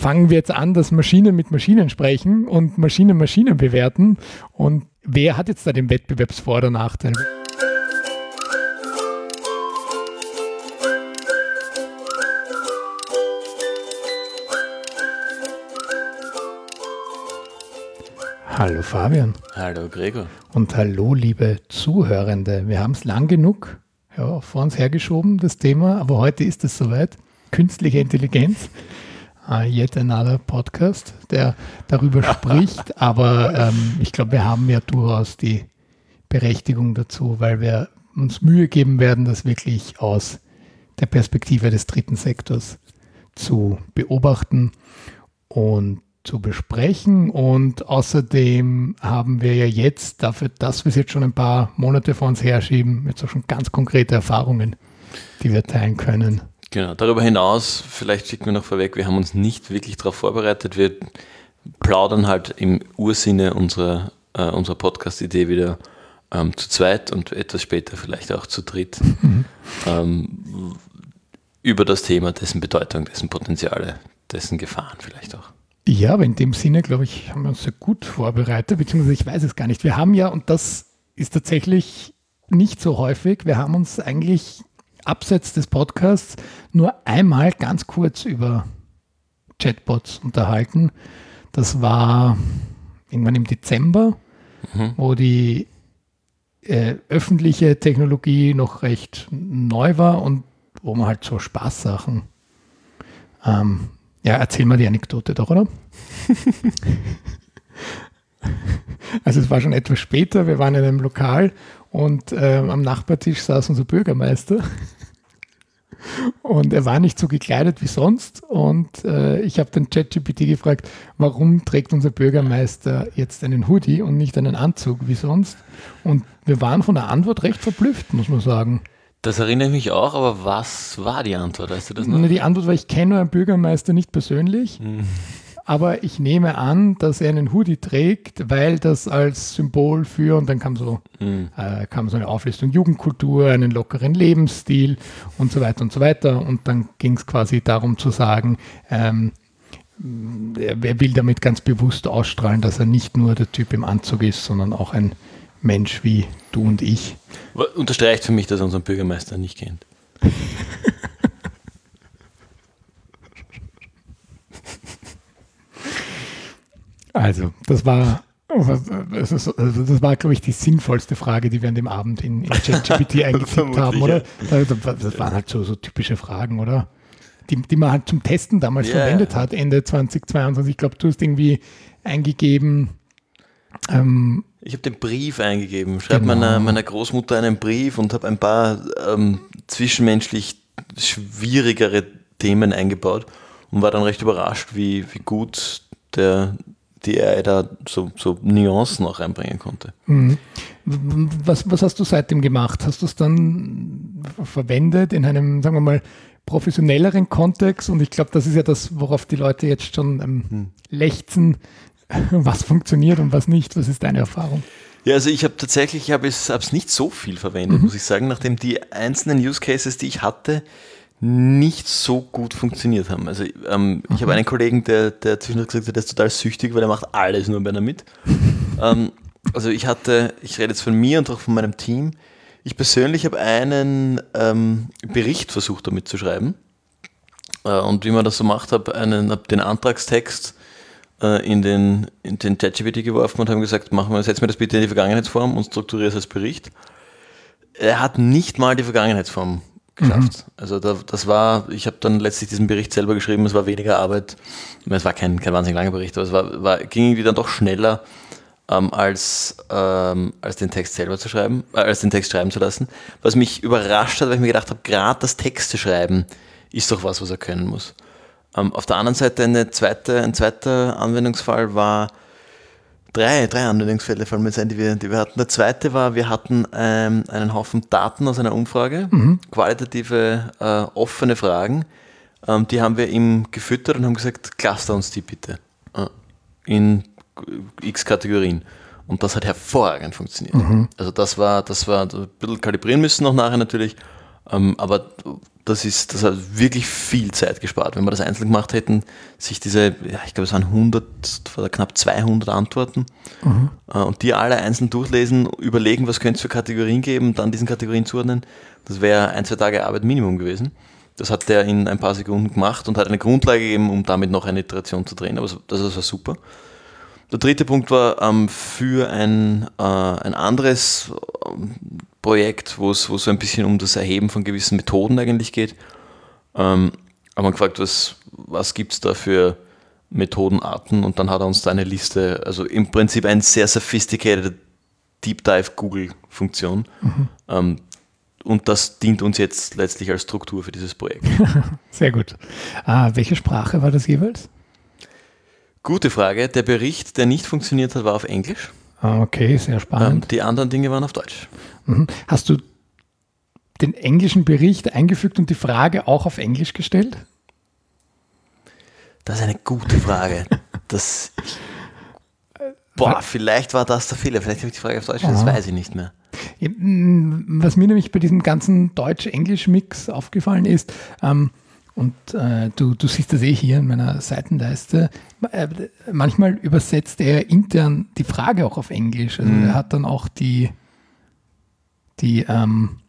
fangen wir jetzt an, dass Maschinen mit Maschinen sprechen und Maschinen Maschinen bewerten. Und wer hat jetzt da den Wettbewerbsvor- oder Nachteil? Hallo Fabian. Hallo Gregor. Und hallo liebe Zuhörende. Wir haben es lang genug ja, vor uns hergeschoben, das Thema, aber heute ist es soweit. Künstliche Intelligenz. Uh, yet another Podcast, der darüber spricht. Aber ähm, ich glaube, wir haben ja durchaus die Berechtigung dazu, weil wir uns Mühe geben werden, das wirklich aus der Perspektive des dritten Sektors zu beobachten und zu besprechen. Und außerdem haben wir ja jetzt, dafür, dass wir es jetzt schon ein paar Monate vor uns herschieben, jetzt auch schon ganz konkrete Erfahrungen, die wir teilen können. Genau, darüber hinaus, vielleicht schicken wir noch vorweg, wir haben uns nicht wirklich darauf vorbereitet. Wir plaudern halt im Ursinne unserer, äh, unserer Podcast-Idee wieder ähm, zu zweit und etwas später vielleicht auch zu dritt mhm. ähm, über das Thema, dessen Bedeutung, dessen Potenziale, dessen Gefahren vielleicht auch. Ja, aber in dem Sinne, glaube ich, haben wir uns sehr gut vorbereitet, beziehungsweise ich weiß es gar nicht. Wir haben ja, und das ist tatsächlich nicht so häufig, wir haben uns eigentlich abseits des Podcasts nur einmal ganz kurz über Chatbots unterhalten. Das war irgendwann im Dezember, mhm. wo die äh, öffentliche Technologie noch recht neu war und wo man halt so Spaßsachen ähm, ja, erzähl mal die Anekdote doch, oder? also es war schon etwas später, wir waren in einem Lokal und äh, am Nachbartisch saß unser Bürgermeister. Und er war nicht so gekleidet wie sonst. Und äh, ich habe den ChatGPT gefragt, warum trägt unser Bürgermeister jetzt einen Hoodie und nicht einen Anzug wie sonst? Und wir waren von der Antwort recht verblüfft, muss man sagen. Das erinnere ich mich auch, aber was war die Antwort? Weißt du das noch? Die Antwort war, ich kenne einen Bürgermeister nicht persönlich, hm. Aber ich nehme an, dass er einen Hoodie trägt, weil das als Symbol für, und dann kam so, hm. äh, kam so eine Auflistung Jugendkultur, einen lockeren Lebensstil und so weiter und so weiter. Und dann ging es quasi darum zu sagen, ähm, er will damit ganz bewusst ausstrahlen, dass er nicht nur der Typ im Anzug ist, sondern auch ein Mensch wie du und ich. Unterstreicht für mich, dass er unseren Bürgermeister nicht kennt. Also, das war, das war, glaube ich, die sinnvollste Frage, die wir an dem Abend in, in ChatGPT eingetippt haben, oder? Das waren halt so, so typische Fragen, oder? Die, die man halt zum Testen damals yeah. verwendet hat, Ende 2022. Ich glaube, du hast irgendwie eingegeben, ähm, ich habe den Brief eingegeben, schreibe genau. meiner, meiner Großmutter einen Brief und habe ein paar ähm, zwischenmenschlich schwierigere Themen eingebaut und war dann recht überrascht, wie, wie gut der, die AI da so, so Nuancen auch reinbringen konnte. Mhm. Was, was hast du seitdem gemacht? Hast du es dann verwendet in einem, sagen wir mal, professionelleren Kontext? Und ich glaube, das ist ja das, worauf die Leute jetzt schon ähm, hm. lechzen, was funktioniert und was nicht? Was ist deine Erfahrung? Ja, also ich habe tatsächlich, ich habe es nicht so viel verwendet, mhm. muss ich sagen, nachdem die einzelnen Use Cases, die ich hatte, nicht so gut funktioniert haben. Also ähm, mhm. ich habe einen Kollegen, der, der zwischendurch gesagt hat, der ist total süchtig, weil er macht alles nur bei einer mit. ähm, also ich hatte, ich rede jetzt von mir und auch von meinem Team. Ich persönlich habe einen ähm, Bericht versucht damit zu schreiben. Äh, und wie man das so macht, habe einen, hab den Antragstext äh, in den, in den ChatGPT geworfen und haben gesagt, machen wir, setzen wir das bitte in die Vergangenheitsform und strukturiere es als Bericht. Er hat nicht mal die Vergangenheitsform geschafft. Mhm. Also da, das war, ich habe dann letztlich diesen Bericht selber geschrieben, es war weniger Arbeit, es war kein, kein wahnsinnig langer Bericht, aber es war, war, ging irgendwie dann doch schneller, ähm, als, ähm, als den Text selber zu schreiben, äh, als den Text schreiben zu lassen. Was mich überrascht hat, weil ich mir gedacht habe, gerade das Texte schreiben ist doch was, was er können muss. Ähm, auf der anderen Seite eine zweite, ein zweiter Anwendungsfall war, drei, drei Anwendungsfälle fallen mir sein, die wir, die wir hatten. Der zweite war, wir hatten ähm, einen Haufen Daten aus einer Umfrage, mhm. qualitative, äh, offene Fragen. Ähm, die haben wir ihm gefüttert und haben gesagt, cluster uns die bitte äh, in x Kategorien. Und das hat hervorragend funktioniert. Mhm. Also das war, das war ein bisschen kalibrieren müssen noch nachher natürlich, ähm, aber das ist, das hat wirklich viel Zeit gespart. Wenn wir das einzeln gemacht hätten, sich diese, ja, ich glaube, es waren 100 oder knapp 200 Antworten mhm. und die alle einzeln durchlesen, überlegen, was könnte es für Kategorien geben, dann diesen Kategorien zuordnen, das wäre ein, zwei Tage Arbeit Minimum gewesen. Das hat der in ein paar Sekunden gemacht und hat eine Grundlage gegeben, um damit noch eine Iteration zu drehen. Aber das, das war super. Der dritte Punkt war ähm, für ein, äh, ein anderes Projekt, wo es so ein bisschen um das Erheben von gewissen Methoden eigentlich geht. Ähm, haben wir gefragt, was, was gibt es da für Methodenarten und dann hat er uns da eine Liste, also im Prinzip eine sehr sophisticated Deep Dive Google-Funktion, mhm. ähm, und das dient uns jetzt letztlich als Struktur für dieses Projekt. Sehr gut. Ah, welche Sprache war das jeweils? Gute Frage. Der Bericht, der nicht funktioniert hat, war auf Englisch. Ah, okay, sehr spannend. Ähm, die anderen Dinge waren auf Deutsch. Mhm. Hast du den englischen Bericht eingefügt und die Frage auch auf Englisch gestellt? Das ist eine gute Frage. Das, boah, vielleicht war das der Fehler. Vielleicht habe ich die Frage auf Deutsch, Aha. das weiß ich nicht mehr. Was mir nämlich bei diesem ganzen Deutsch-Englisch-Mix aufgefallen ist, ähm, und äh, du, du siehst das eh hier in meiner Seitenleiste, äh, manchmal übersetzt er intern die Frage auch auf Englisch. Also mhm. er hat dann auch die, die, ähm,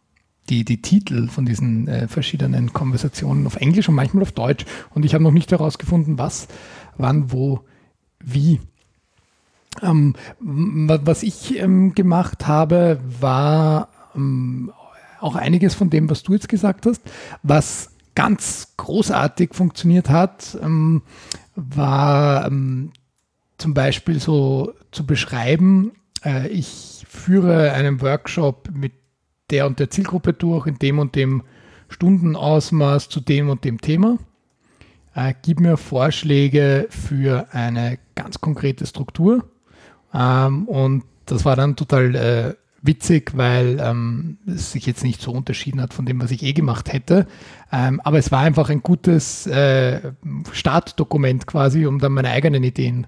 die, die Titel von diesen äh, verschiedenen Konversationen auf Englisch und manchmal auf Deutsch. Und ich habe noch nicht herausgefunden, was, wann, wo, wie. Ähm, was ich ähm, gemacht habe, war ähm, auch einiges von dem, was du jetzt gesagt hast. Was ganz großartig funktioniert hat, ähm, war ähm, zum Beispiel so zu beschreiben, äh, ich führe einen Workshop mit der und der Zielgruppe durch, in dem und dem Stundenausmaß zu dem und dem Thema. Äh, gib mir Vorschläge für eine ganz konkrete Struktur ähm, und das war dann total äh, witzig, weil ähm, es sich jetzt nicht so unterschieden hat von dem, was ich eh gemacht hätte. Ähm, aber es war einfach ein gutes äh, Startdokument quasi, um dann meine eigenen Ideen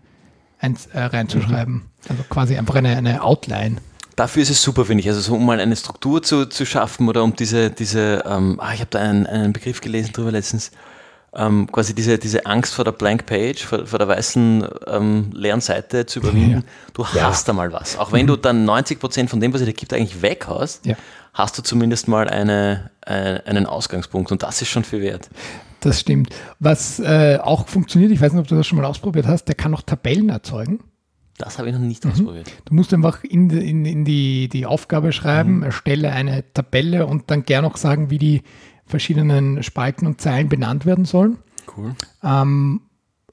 ein, äh, reinzuschreiben. Mhm. Also quasi einfach eine, eine Outline. Dafür ist es super, finde ich. Also so, um mal eine Struktur zu, zu schaffen oder um diese, diese ähm, ah, ich habe da einen, einen Begriff gelesen drüber letztens, ähm, quasi diese, diese Angst vor der Blank Page, vor, vor der weißen ähm, leeren Seite zu überwinden. Ja. Du hast ja. da mal was. Auch wenn mhm. du dann 90 Prozent von dem, was es dir gibt, eigentlich weghaust, ja. hast du zumindest mal eine, eine, äh, einen Ausgangspunkt und das ist schon viel wert. Das stimmt. Was äh, auch funktioniert, ich weiß nicht, ob du das schon mal ausprobiert hast, der kann auch Tabellen erzeugen. Das habe ich noch nicht mhm. ausprobiert. Du musst einfach in, in, in die, die Aufgabe schreiben, mhm. erstelle eine Tabelle und dann gern auch sagen, wie die verschiedenen Spalten und Zeilen benannt werden sollen. Cool. Ähm,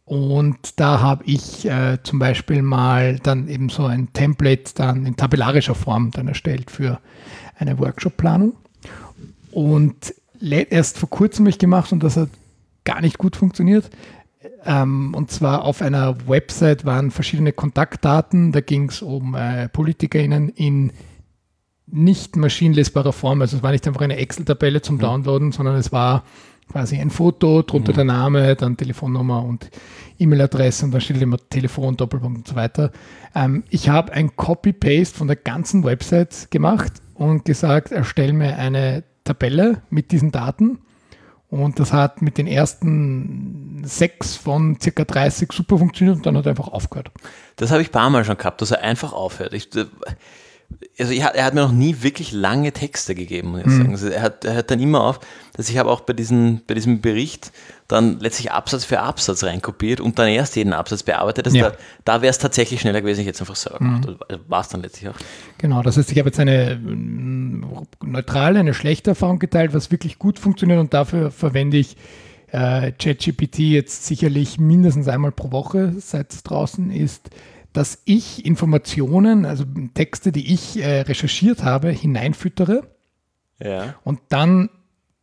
und da habe ich äh, zum Beispiel mal dann eben so ein Template dann in tabellarischer Form dann erstellt für eine Workshop-Planung. Und erst vor kurzem habe ich gemacht und das hat gar nicht gut funktioniert. Ähm, und zwar auf einer Website waren verschiedene Kontaktdaten. Da ging es um äh, PolitikerInnen in nicht maschinenlesbarer Form. Also es war nicht einfach eine Excel-Tabelle zum Downloaden, sondern es war quasi ein Foto, drunter mhm. der Name, dann Telefonnummer und E-Mail-Adresse und dann steht immer Telefon, Doppelpunkt und so weiter. Ähm, ich habe ein Copy-Paste von der ganzen Website gemacht und gesagt, erstell mir eine Tabelle mit diesen Daten. Und das hat mit den ersten sechs von circa 30 super funktioniert und dann hat er einfach aufgehört. Das habe ich ein paar Mal schon gehabt, dass er einfach aufhört. Ich, also er hat, er hat mir noch nie wirklich lange Texte gegeben, muss ich mhm. sagen. Also er, hat, er hört dann immer auf, dass ich habe auch bei, diesen, bei diesem Bericht dann letztlich Absatz für Absatz reinkopiert und dann erst jeden Absatz bearbeitet. Also ja. Da, da wäre es tatsächlich schneller gewesen, ich jetzt einfach selber mhm. gemacht. Also war es dann letztlich auch. Genau, das heißt, ich habe jetzt eine mm, neutrale, eine schlechte Erfahrung geteilt, was wirklich gut funktioniert und dafür verwende ich äh, ChatGPT jetzt sicherlich mindestens einmal pro Woche, seit es draußen ist dass ich Informationen, also Texte, die ich äh, recherchiert habe, hineinfüttere ja. und dann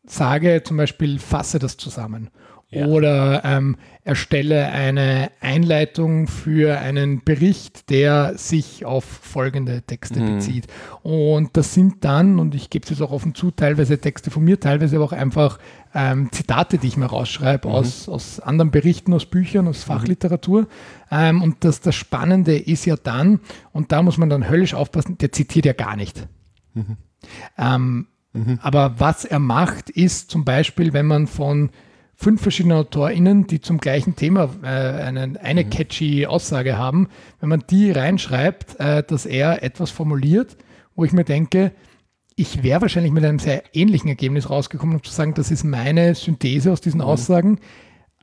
sage zum Beispiel, fasse das zusammen. Ja. Oder ähm, erstelle eine Einleitung für einen Bericht, der sich auf folgende Texte mhm. bezieht. Und das sind dann, und ich gebe es jetzt auch offen zu, teilweise Texte von mir, teilweise aber auch einfach ähm, Zitate, die ich mir rausschreibe mhm. aus, aus anderen Berichten, aus Büchern, aus mhm. Fachliteratur. Mhm. Ähm, und das, das Spannende ist ja dann, und da muss man dann höllisch aufpassen, der zitiert ja gar nicht. Mhm. Ähm, Mhm. Aber was er macht, ist zum Beispiel, wenn man von fünf verschiedenen AutorInnen, die zum gleichen Thema äh, eine, eine mhm. catchy Aussage haben, wenn man die reinschreibt, äh, dass er etwas formuliert, wo ich mir denke, ich wäre wahrscheinlich mit einem sehr ähnlichen Ergebnis rausgekommen, um zu sagen, das ist meine Synthese aus diesen mhm. Aussagen,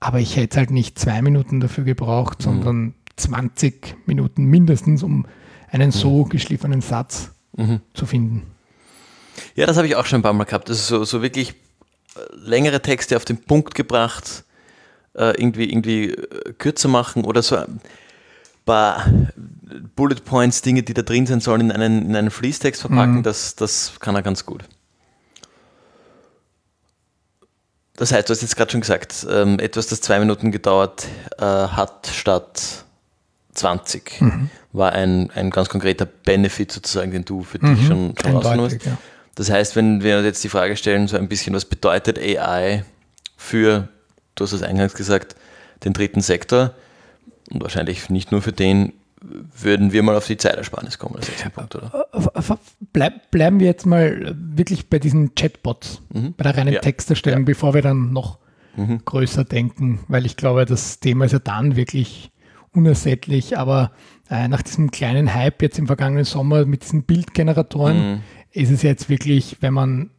aber ich hätte halt nicht zwei Minuten dafür gebraucht, mhm. sondern 20 Minuten mindestens, um einen so mhm. geschliffenen Satz mhm. zu finden. Ja, das habe ich auch schon ein paar Mal gehabt. Das ist so, so wirklich längere Texte auf den Punkt gebracht, äh, irgendwie, irgendwie äh, kürzer machen oder so ein paar Bullet Points, Dinge, die da drin sein sollen, in einen, in einen Fließtext verpacken, mhm. das, das kann er ganz gut. Das heißt, du hast jetzt gerade schon gesagt, ähm, etwas, das zwei Minuten gedauert äh, hat statt 20, mhm. war ein, ein ganz konkreter Benefit sozusagen, den du für dich mhm. schon, schon rausgenommen hast. Ja. Das heißt, wenn wir uns jetzt die Frage stellen, so ein bisschen, was bedeutet AI für, du hast es eingangs gesagt, den dritten Sektor und wahrscheinlich nicht nur für den, würden wir mal auf die Zeitersparnis kommen als Punkt, oder? Bleib, bleiben wir jetzt mal wirklich bei diesen Chatbots, mhm. bei der reinen ja. Texterstellung, ja. bevor wir dann noch mhm. größer denken, weil ich glaube, das Thema ist ja dann wirklich unersättlich, aber äh, nach diesem kleinen Hype jetzt im vergangenen Sommer mit diesen Bildgeneratoren, mhm ist es jetzt wirklich, wenn man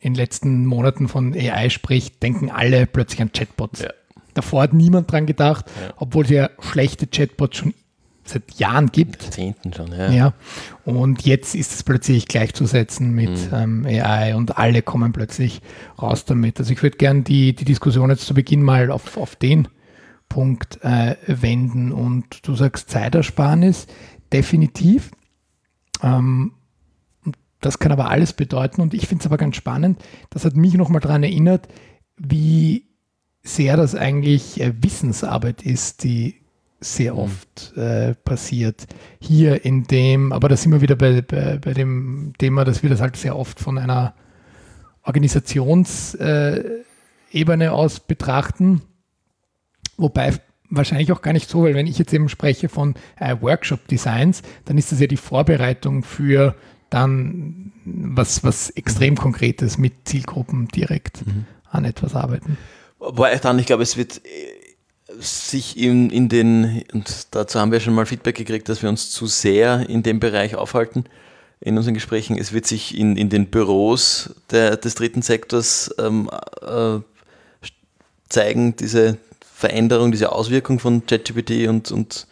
in den letzten Monaten von AI spricht, denken alle plötzlich an Chatbots. Ja. Davor hat niemand dran gedacht, ja. obwohl es ja schlechte Chatbots schon seit Jahren gibt. Jahrzehnten schon, ja. ja. Und jetzt ist es plötzlich gleichzusetzen mit mhm. ähm, AI und alle kommen plötzlich raus damit. Also ich würde gerne die, die Diskussion jetzt zu Beginn mal auf, auf den Punkt äh, wenden und du sagst Zeitersparnis, definitiv. Ähm, das kann aber alles bedeuten und ich finde es aber ganz spannend. Das hat mich nochmal daran erinnert, wie sehr das eigentlich äh, Wissensarbeit ist, die sehr mhm. oft äh, passiert. Hier in dem, aber da sind wir wieder bei, bei, bei dem Thema, dass wir das halt sehr oft von einer Organisationsebene äh, aus betrachten. Wobei wahrscheinlich auch gar nicht so, weil wenn ich jetzt eben spreche von äh, Workshop-Designs, dann ist das ja die Vorbereitung für dann was, was extrem Konkretes mit Zielgruppen direkt mhm. an etwas arbeiten. Wobei dann, ich glaube, es wird äh, sich in, in den, und dazu haben wir schon mal Feedback gekriegt, dass wir uns zu sehr in dem Bereich aufhalten in unseren Gesprächen. Es wird sich in, in den Büros der, des dritten Sektors ähm, äh, zeigen, diese Veränderung, diese Auswirkung von ChatGPT und, und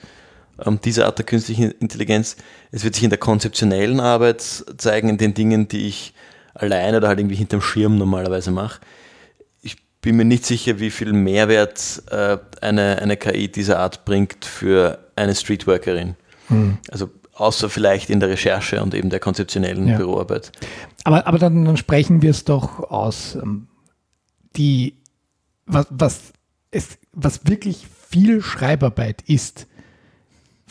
diese Art der künstlichen Intelligenz. Es wird sich in der konzeptionellen Arbeit zeigen, in den Dingen, die ich alleine oder halt irgendwie hinterm Schirm normalerweise mache. Ich bin mir nicht sicher, wie viel Mehrwert äh, eine, eine KI dieser Art bringt für eine Streetworkerin. Hm. Also außer vielleicht in der Recherche und eben der konzeptionellen ja. Büroarbeit. Aber, aber dann, dann sprechen wir es doch aus. Ähm, die, was, was, es, was wirklich viel Schreibarbeit ist,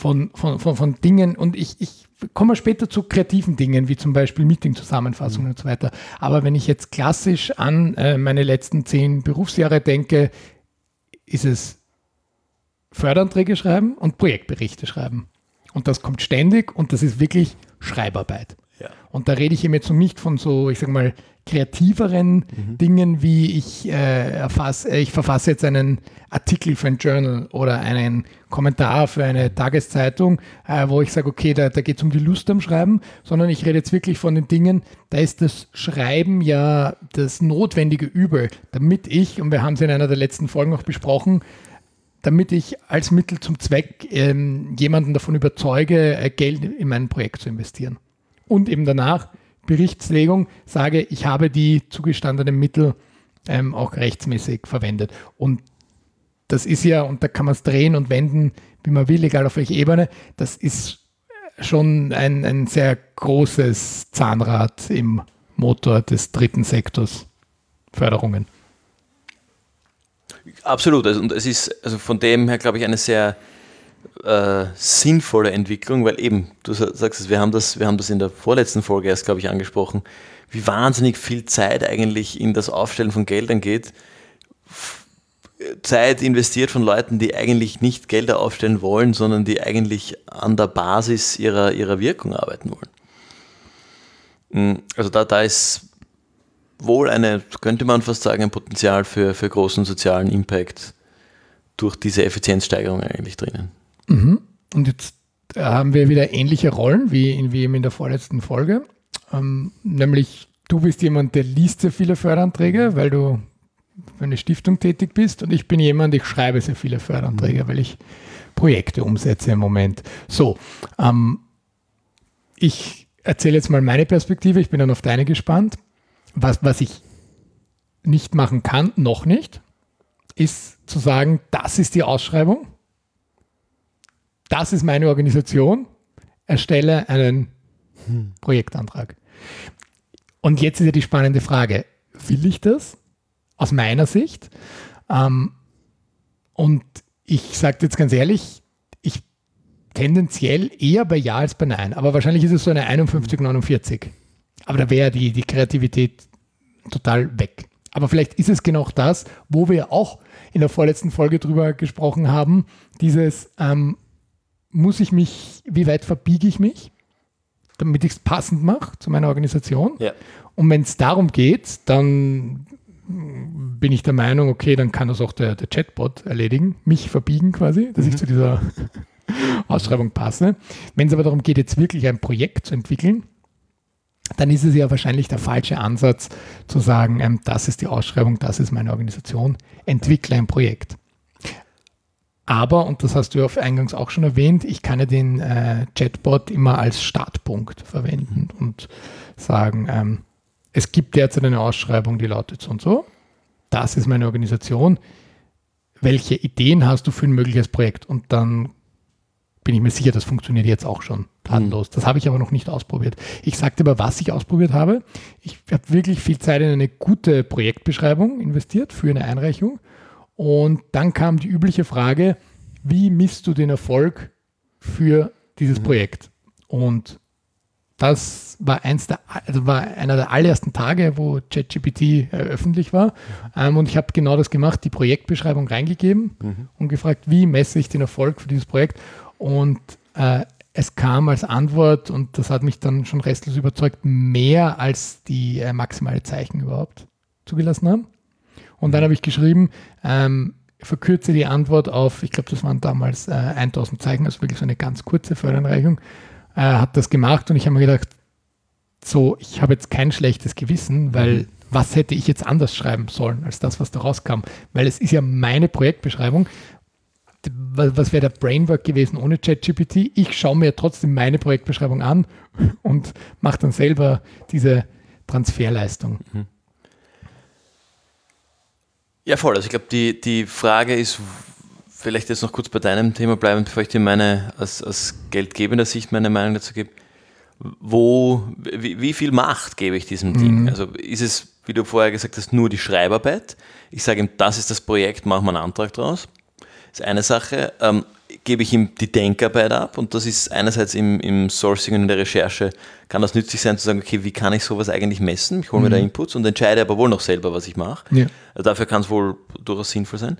von, von, von, von Dingen und ich, ich komme später zu kreativen Dingen, wie zum Beispiel Meeting-Zusammenfassungen mhm. und so weiter. Aber wenn ich jetzt klassisch an äh, meine letzten zehn Berufsjahre denke, ist es Förderanträge schreiben und Projektberichte schreiben. Und das kommt ständig und das ist wirklich Schreibarbeit. Ja. Und da rede ich eben jetzt noch nicht von so, ich sage mal, kreativeren mhm. Dingen, wie ich, äh, erfass, äh, ich verfasse jetzt einen Artikel für ein Journal oder einen Kommentar für eine Tageszeitung, äh, wo ich sage, okay, da, da geht es um die Lust am Schreiben, sondern ich rede jetzt wirklich von den Dingen, da ist das Schreiben ja das notwendige Übel, damit ich, und wir haben es in einer der letzten Folgen auch besprochen, damit ich als Mittel zum Zweck ähm, jemanden davon überzeuge, äh, Geld in mein Projekt zu investieren. Und eben danach Berichtslegung sage, ich habe die zugestandenen Mittel ähm, auch rechtsmäßig verwendet. Und das ist ja, und da kann man es drehen und wenden, wie man will, egal auf welche Ebene, das ist schon ein, ein sehr großes Zahnrad im Motor des dritten Sektors Förderungen. Absolut. Also, und es ist also von dem her, glaube ich, eine sehr äh, sinnvolle Entwicklung, weil eben, du sagst es, wir haben das, wir haben das in der vorletzten Folge erst, glaube ich, angesprochen, wie wahnsinnig viel Zeit eigentlich in das Aufstellen von Geldern geht. Zeit investiert von Leuten, die eigentlich nicht Gelder aufstellen wollen, sondern die eigentlich an der Basis ihrer, ihrer Wirkung arbeiten wollen. Hm, also da, da ist wohl eine, könnte man fast sagen, ein Potenzial für, für großen sozialen Impact durch diese Effizienzsteigerung eigentlich drinnen. Mhm. Und jetzt haben wir wieder ähnliche Rollen wie in, wie in der vorletzten Folge. Ähm, nämlich du bist jemand, der liest sehr viele Förderanträge, weil du für eine Stiftung tätig bist und ich bin jemand, ich schreibe sehr viele Förderanträge, mhm. weil ich Projekte umsetze im Moment. So, ähm, ich erzähle jetzt mal meine Perspektive, ich bin dann auf deine gespannt. Was, was ich nicht machen kann, noch nicht, ist zu sagen, das ist die Ausschreibung, das ist meine Organisation, erstelle einen hm. Projektantrag. Und jetzt ist ja die spannende Frage, will ich das? Aus meiner Sicht. Ähm, und ich sage jetzt ganz ehrlich, ich tendenziell eher bei Ja als bei Nein. Aber wahrscheinlich ist es so eine 51, 49. Aber da wäre die, die Kreativität total weg. Aber vielleicht ist es genau das, wo wir auch in der vorletzten Folge drüber gesprochen haben, dieses, ähm, muss ich mich, wie weit verbiege ich mich, damit ich es passend mache zu meiner Organisation. Ja. Und wenn es darum geht, dann bin ich der Meinung, okay, dann kann das auch der, der Chatbot erledigen, mich verbiegen quasi, dass mhm. ich zu dieser Ausschreibung passe. Wenn es aber darum geht, jetzt wirklich ein Projekt zu entwickeln, dann ist es ja wahrscheinlich der falsche Ansatz zu sagen, ähm, das ist die Ausschreibung, das ist meine Organisation, entwickle ein Projekt. Aber, und das hast du ja eingangs auch schon erwähnt, ich kann ja den äh, Chatbot immer als Startpunkt verwenden und sagen, ähm, es gibt derzeit eine Ausschreibung, die lautet so und so. Das ist meine Organisation. Welche Ideen hast du für ein mögliches Projekt? Und dann bin ich mir sicher, das funktioniert jetzt auch schon tatenlos. Das habe ich aber noch nicht ausprobiert. Ich sagte aber, was ich ausprobiert habe. Ich habe wirklich viel Zeit in eine gute Projektbeschreibung investiert für eine Einreichung. Und dann kam die übliche Frage, wie misst du den Erfolg für dieses mhm. Projekt? Und das war, eins der, also war einer der allerersten Tage, wo ChatGPT äh, öffentlich war. Ähm, und ich habe genau das gemacht, die Projektbeschreibung reingegeben mhm. und gefragt, wie messe ich den Erfolg für dieses Projekt? Und äh, es kam als Antwort, und das hat mich dann schon restlos überzeugt, mehr als die äh, maximale Zeichen überhaupt zugelassen haben. Und dann habe ich geschrieben, ähm, verkürze die Antwort auf, ich glaube, das waren damals äh, 1000 Zeichen, also wirklich so eine ganz kurze Förderanreichung äh, hat das gemacht und ich habe mir gedacht, so, ich habe jetzt kein schlechtes Gewissen, weil mhm. was hätte ich jetzt anders schreiben sollen als das, was da rauskam? Weil es ist ja meine Projektbeschreibung. Was wäre der Brainwork gewesen ohne ChatGPT? Ich schaue mir trotzdem meine Projektbeschreibung an und mache dann selber diese Transferleistung. Mhm. Ja, voll. Also ich glaube, die, die Frage ist, vielleicht jetzt noch kurz bei deinem Thema bleiben, bevor ich dir meine, als, als geldgebender Sicht meine Meinung dazu gebe. Wo, wie, wie viel Macht gebe ich diesem mhm. Ding? Also ist es, wie du vorher gesagt hast, nur die Schreibarbeit? Ich sage ihm, das ist das Projekt, machen wir einen Antrag draus. Das ist eine Sache. Ähm, gebe ich ihm die Denkarbeit ab und das ist einerseits im, im Sourcing und in der Recherche kann das nützlich sein zu sagen, okay, wie kann ich sowas eigentlich messen? Ich hole mir mhm. da Inputs und entscheide aber wohl noch selber, was ich mache. Ja. Also dafür kann es wohl durchaus sinnvoll sein.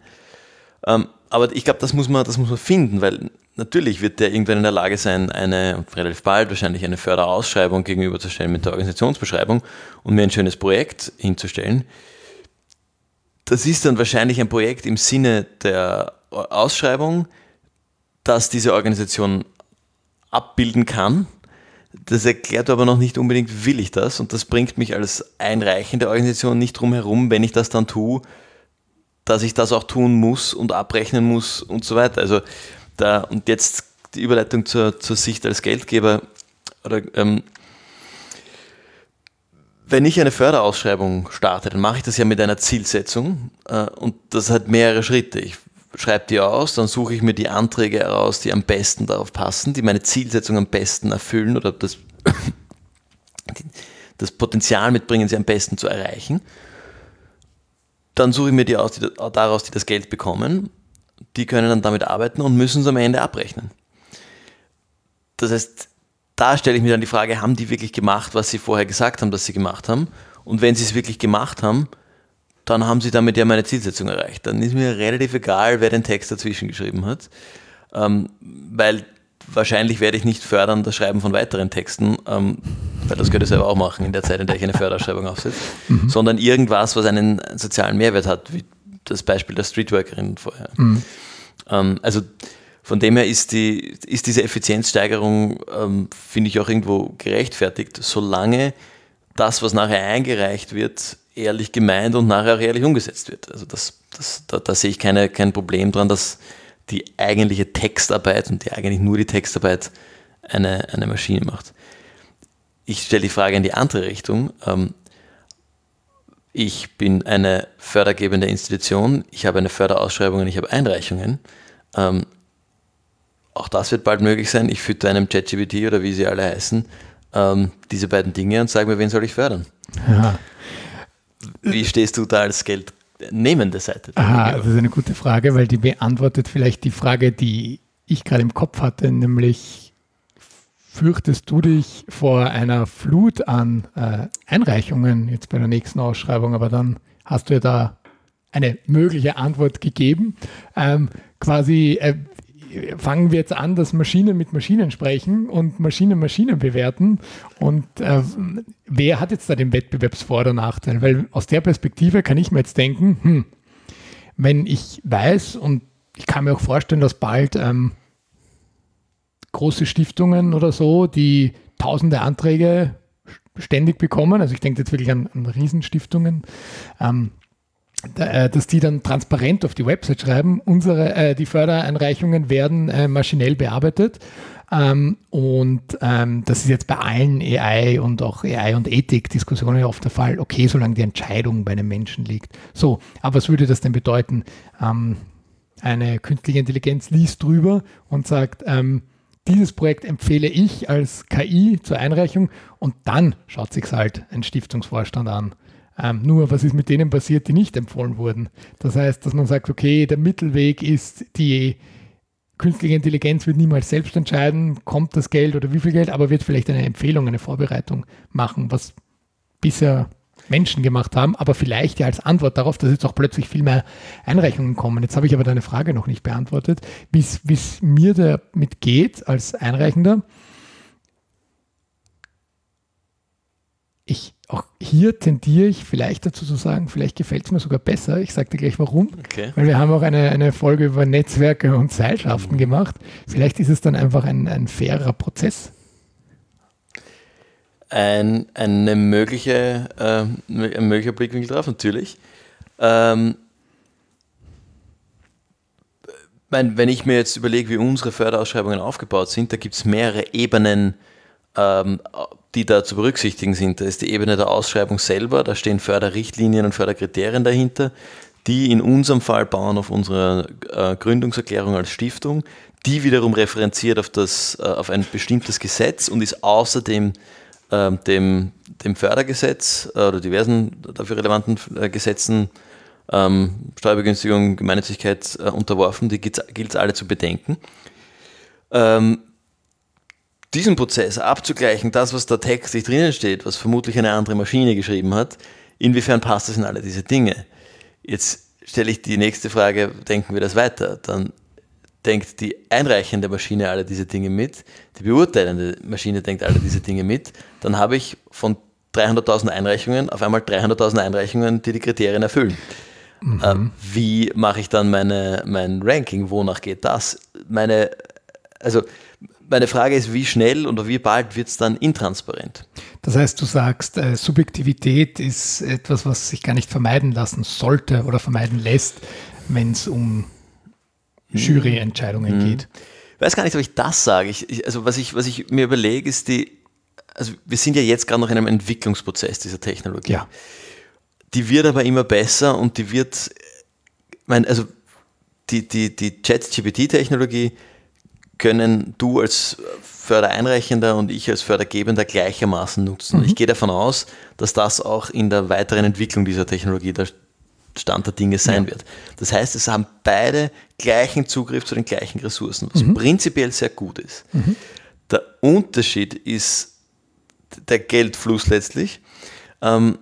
Ähm, aber ich glaube, das muss man, das muss man finden, weil natürlich wird der irgendwann in der Lage sein, eine, relativ bald wahrscheinlich eine Förderausschreibung gegenüberzustellen mit der Organisationsbeschreibung und mir ein schönes Projekt hinzustellen. Das ist dann wahrscheinlich ein Projekt im Sinne der Ausschreibung, das diese Organisation abbilden kann. Das erklärt aber noch nicht unbedingt, will ich das? Und das bringt mich als einreichende Organisation nicht drum herum, wenn ich das dann tue, dass ich das auch tun muss und abrechnen muss und so weiter. Also da, und jetzt die Überleitung zur, zur Sicht als Geldgeber oder ähm, wenn ich eine Förderausschreibung starte, dann mache ich das ja mit einer Zielsetzung äh, und das hat mehrere Schritte. Ich schreibe die aus, dann suche ich mir die Anträge heraus, die am besten darauf passen, die meine Zielsetzung am besten erfüllen oder das, das Potenzial mitbringen, sie am besten zu erreichen. Dann suche ich mir die aus, die daraus, die das Geld bekommen. Die können dann damit arbeiten und müssen es am Ende abrechnen. Das heißt, da stelle ich mir dann die Frage, haben die wirklich gemacht, was sie vorher gesagt haben, dass sie gemacht haben? Und wenn sie es wirklich gemacht haben, dann haben sie damit ja meine Zielsetzung erreicht. Dann ist mir relativ egal, wer den Text dazwischen geschrieben hat, ähm, weil wahrscheinlich werde ich nicht fördern das Schreiben von weiteren Texten, ähm, weil das könnte ich selber auch machen in der Zeit, in der ich eine Förderausschreibung aufsetze, mhm. sondern irgendwas, was einen sozialen Mehrwert hat, wie das Beispiel der Streetworkerin vorher. Mhm. Ähm, also von dem her ist, die, ist diese Effizienzsteigerung, ähm, finde ich, auch irgendwo gerechtfertigt, solange das, was nachher eingereicht wird, ehrlich gemeint und nachher auch ehrlich umgesetzt wird. Also das, das, da, da sehe ich keine, kein Problem dran, dass die eigentliche Textarbeit und die eigentlich nur die Textarbeit eine, eine Maschine macht. Ich stelle die Frage in die andere Richtung. Ähm, ich bin eine fördergebende Institution, ich habe eine Förderausschreibung und ich habe Einreichungen. Ähm, auch das wird bald möglich sein. Ich fütte einem ChatGPT oder wie sie alle heißen, ähm, diese beiden Dinge und sage mir, wen soll ich fördern? Ja. Wie stehst du da als geldnehmende Seite? Aha, das ist eine gute Frage, weil die beantwortet vielleicht die Frage, die ich gerade im Kopf hatte, nämlich fürchtest du dich vor einer Flut an äh, Einreichungen jetzt bei der nächsten Ausschreibung, aber dann hast du ja da eine mögliche Antwort gegeben. Ähm, quasi, äh, fangen wir jetzt an, dass Maschinen mit Maschinen sprechen und Maschinen Maschinen bewerten. Und äh, wer hat jetzt da den Wettbewerbsvor- oder Nachteil? Weil aus der Perspektive kann ich mir jetzt denken, hm, wenn ich weiß und ich kann mir auch vorstellen, dass bald ähm, große Stiftungen oder so, die tausende Anträge ständig bekommen, also ich denke jetzt wirklich an, an Riesenstiftungen, ähm, äh, dass die dann transparent auf die Website schreiben, unsere, äh, die Fördereinreichungen werden äh, maschinell bearbeitet. Ähm, und ähm, das ist jetzt bei allen AI und auch AI und Ethik-Diskussionen oft der Fall, okay, solange die Entscheidung bei einem Menschen liegt. So, aber was würde das denn bedeuten? Ähm, eine künstliche Intelligenz liest drüber und sagt, ähm, dieses Projekt empfehle ich als KI zur Einreichung und dann schaut sich halt ein Stiftungsvorstand an ähm, nur was ist mit denen passiert, die nicht empfohlen wurden? Das heißt, dass man sagt, okay, der Mittelweg ist, die künstliche Intelligenz wird niemals selbst entscheiden, kommt das Geld oder wie viel Geld, aber wird vielleicht eine Empfehlung, eine Vorbereitung machen, was bisher Menschen gemacht haben, aber vielleicht ja als Antwort darauf, dass jetzt auch plötzlich viel mehr Einreichungen kommen. Jetzt habe ich aber deine Frage noch nicht beantwortet, wie es mir damit geht als Einreichender. ich auch hier tendiere ich vielleicht dazu zu sagen, vielleicht gefällt es mir sogar besser. Ich sage dir gleich warum. Okay. Weil wir haben auch eine, eine Folge über Netzwerke und Seilschaften mhm. gemacht. Vielleicht ist es dann einfach ein, ein fairer Prozess. Ein, eine mögliche, äh, ein möglicher Blickwinkel drauf, natürlich. Ähm, wenn ich mir jetzt überlege, wie unsere Förderausschreibungen aufgebaut sind, da gibt es mehrere Ebenen ähm, die da zu berücksichtigen sind. Da ist die Ebene der Ausschreibung selber, da stehen Förderrichtlinien und Förderkriterien dahinter, die in unserem Fall bauen auf unsere äh, Gründungserklärung als Stiftung, die wiederum referenziert auf, das, äh, auf ein bestimmtes Gesetz und ist außerdem äh, dem, dem Fördergesetz äh, oder diversen dafür relevanten Gesetzen ähm, Steuerbegünstigung, Gemeinnützigkeit unterworfen, die gilt es alle zu bedenken. Ähm, diesen Prozess abzugleichen, das, was da textlich drinnen steht, was vermutlich eine andere Maschine geschrieben hat, inwiefern passt das in alle diese Dinge? Jetzt stelle ich die nächste Frage, denken wir das weiter? Dann denkt die einreichende Maschine alle diese Dinge mit, die beurteilende Maschine denkt alle diese Dinge mit, dann habe ich von 300.000 Einreichungen auf einmal 300.000 Einreichungen, die die Kriterien erfüllen. Mhm. Ähm, wie mache ich dann meine, mein Ranking? Wonach geht das? Meine, also meine Frage ist, wie schnell oder wie bald wird es dann intransparent? Das heißt, du sagst, äh, Subjektivität ist etwas, was sich gar nicht vermeiden lassen sollte oder vermeiden lässt, wenn es um Juryentscheidungen hm. geht. Ich weiß gar nicht, ob ich das sage. Ich, also was ich, was ich mir überlege, ist die, also wir sind ja jetzt gerade noch in einem Entwicklungsprozess dieser Technologie. Ja. Die wird aber immer besser und die wird, mein, also die, die, die Chat-GPT-Technologie können du als Fördereinreichender und ich als Fördergebender gleichermaßen nutzen. Mhm. Ich gehe davon aus, dass das auch in der weiteren Entwicklung dieser Technologie der Stand der Dinge sein ja. wird. Das heißt, es haben beide gleichen Zugriff zu den gleichen Ressourcen, was mhm. prinzipiell sehr gut ist. Mhm. Der Unterschied ist der Geldfluss letztlich. Ähm,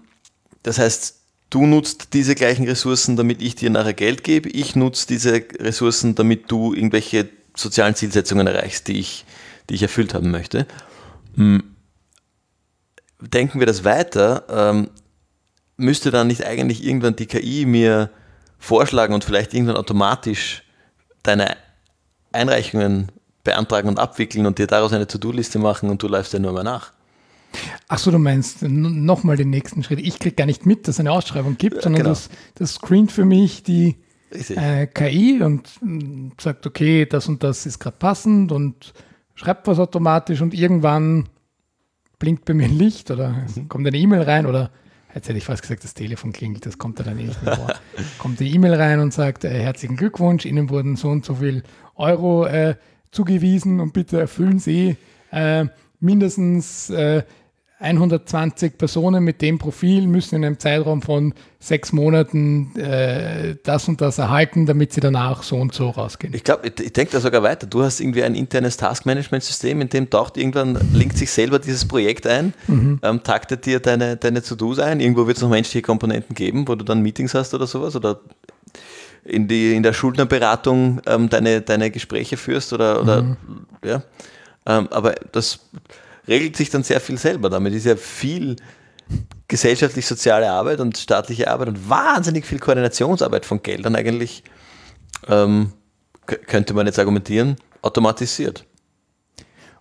das heißt, du nutzt diese gleichen Ressourcen, damit ich dir nachher Geld gebe. Ich nutze diese Ressourcen, damit du irgendwelche sozialen Zielsetzungen erreichst, die ich, die ich erfüllt haben möchte. Hm. denken wir das weiter, ähm, müsste dann nicht eigentlich irgendwann die KI mir vorschlagen und vielleicht irgendwann automatisch deine Einreichungen beantragen und abwickeln und dir daraus eine To-Do-Liste machen und du läufst ja nur mal nach. Ach so, du meinst nochmal den nächsten Schritt. Ich kriege gar nicht mit, dass es eine Ausschreibung gibt, sondern genau. das, das screent für mich die äh, KI und mh, sagt, okay, das und das ist gerade passend und schreibt was automatisch und irgendwann blinkt bei mir ein Licht oder mhm. kommt eine E-Mail rein oder Jetzt hätte ich fast gesagt, das Telefon klingelt, das kommt da dann eh nicht mehr vor. kommt die E-Mail rein und sagt, äh, herzlichen Glückwunsch, Ihnen wurden so und so viel Euro äh, zugewiesen und bitte erfüllen Sie äh, mindestens äh, 120 Personen mit dem Profil müssen in einem Zeitraum von sechs Monaten äh, das und das erhalten, damit sie danach so und so rausgehen. Ich glaube, ich, ich denke da sogar weiter. Du hast irgendwie ein internes Taskmanagement-System, in dem taucht irgendwann, linkt sich selber dieses Projekt ein, mhm. ähm, taktet dir deine, deine To-Dos ein. Irgendwo wird es noch menschliche Komponenten geben, wo du dann Meetings hast oder sowas oder in, die, in der Schuldnerberatung ähm, deine, deine Gespräche führst oder, oder mhm. ja. Ähm, aber das regelt sich dann sehr viel selber. Damit ist ja viel gesellschaftlich-soziale Arbeit und staatliche Arbeit und wahnsinnig viel Koordinationsarbeit von Geldern eigentlich, ähm, könnte man jetzt argumentieren, automatisiert.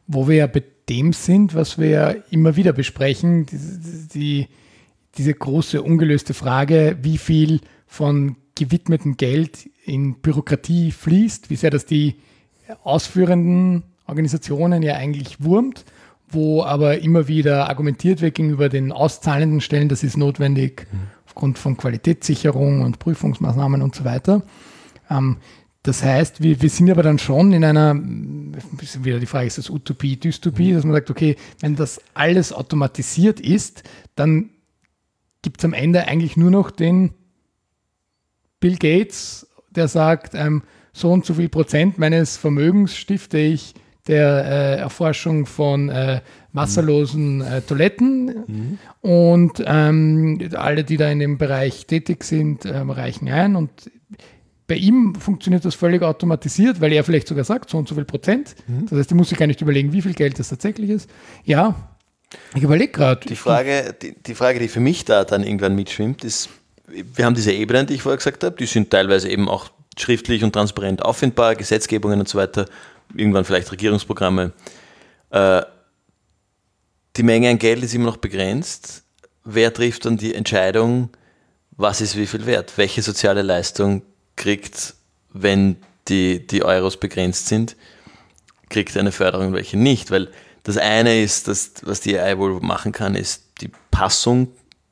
Wo wir ja bei dem sind, was wir ja immer wieder besprechen, die, die, diese große ungelöste Frage, wie viel von gewidmetem Geld in Bürokratie fließt, wie sehr das die ausführenden Organisationen ja eigentlich wurmt wo aber immer wieder argumentiert wird gegenüber den auszahlenden Stellen, das ist notwendig mhm. aufgrund von Qualitätssicherung und Prüfungsmaßnahmen und so weiter. Ähm, das heißt, wir, wir sind aber dann schon in einer, wieder die Frage, ist das Utopie, Dystopie, mhm. dass man sagt, okay, wenn das alles automatisiert ist, dann gibt es am Ende eigentlich nur noch den Bill Gates, der sagt, ähm, so und so viel Prozent meines Vermögens stifte ich der äh, Erforschung von äh, wasserlosen äh, Toiletten. Mhm. Und ähm, alle, die da in dem Bereich tätig sind, ähm, reichen ein. Und bei ihm funktioniert das völlig automatisiert, weil er vielleicht sogar sagt, so und so viel Prozent. Mhm. Das heißt, die muss sich gar nicht überlegen, wie viel Geld das tatsächlich ist. Ja, ich überlege gerade. Die Frage, die, die Frage, die für mich da dann irgendwann mitschwimmt, ist, wir haben diese Ebenen, die ich vorher gesagt habe, die sind teilweise eben auch schriftlich und transparent auffindbar, Gesetzgebungen und so weiter irgendwann vielleicht Regierungsprogramme. Äh, die Menge an Geld ist immer noch begrenzt. Wer trifft dann die Entscheidung, was ist wie viel wert? Welche soziale Leistung kriegt, wenn die, die Euros begrenzt sind, kriegt eine Förderung, welche nicht? Weil das eine ist, das, was die AI wohl machen kann, ist die Passung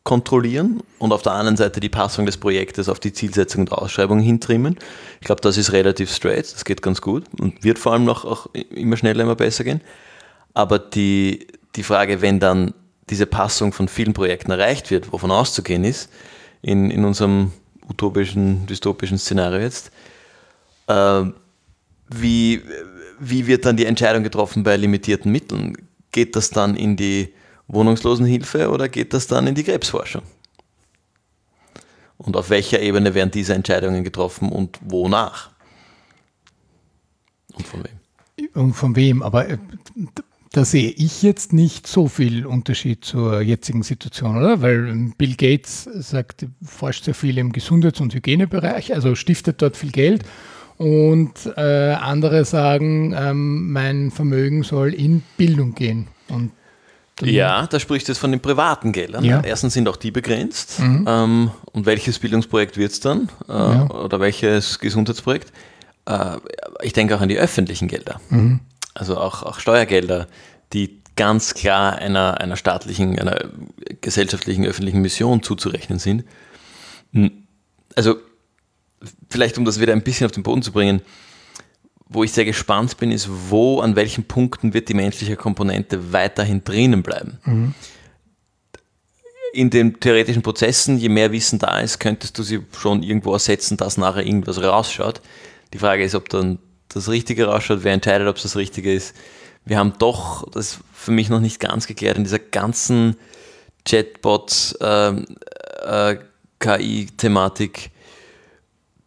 kontrollieren und auf der anderen Seite die Passung des Projektes auf die Zielsetzung und Ausschreibung hintrimmen. Ich glaube, das ist relativ straight, das geht ganz gut und wird vor allem noch auch immer schneller, immer besser gehen. Aber die, die Frage, wenn dann diese Passung von vielen Projekten erreicht wird, wovon auszugehen ist, in, in unserem utopischen, dystopischen Szenario jetzt, äh, wie, wie wird dann die Entscheidung getroffen bei limitierten Mitteln? Geht das dann in die Wohnungslosenhilfe oder geht das dann in die Krebsforschung? Und auf welcher Ebene werden diese Entscheidungen getroffen und wonach? Und von wem? Und von wem? Aber äh, da sehe ich jetzt nicht so viel Unterschied zur jetzigen Situation, oder? Weil Bill Gates sagt, forscht sehr viel im Gesundheits- und Hygienebereich, also stiftet dort viel Geld. Und äh, andere sagen, ähm, mein Vermögen soll in Bildung gehen. Und ja, da sprichst du jetzt von den privaten Geldern. Ja. Erstens sind auch die begrenzt. Mhm. Ähm, und welches Bildungsprojekt wird es dann? Äh, ja. Oder welches Gesundheitsprojekt? Äh, ich denke auch an die öffentlichen Gelder. Mhm. Also auch, auch Steuergelder, die ganz klar einer, einer staatlichen, einer gesellschaftlichen, öffentlichen Mission zuzurechnen sind. Hm. Also vielleicht um das wieder ein bisschen auf den Boden zu bringen, wo ich sehr gespannt bin, ist, wo, an welchen Punkten wird die menschliche Komponente weiterhin drinnen bleiben. Mhm. In den theoretischen Prozessen, je mehr Wissen da ist, könntest du sie schon irgendwo ersetzen, dass nachher irgendwas rausschaut. Die Frage ist, ob dann das Richtige rausschaut, wer entscheidet, ob es das Richtige ist. Wir haben doch, das ist für mich noch nicht ganz geklärt, in dieser ganzen Chatbot-KI-Thematik, äh, äh,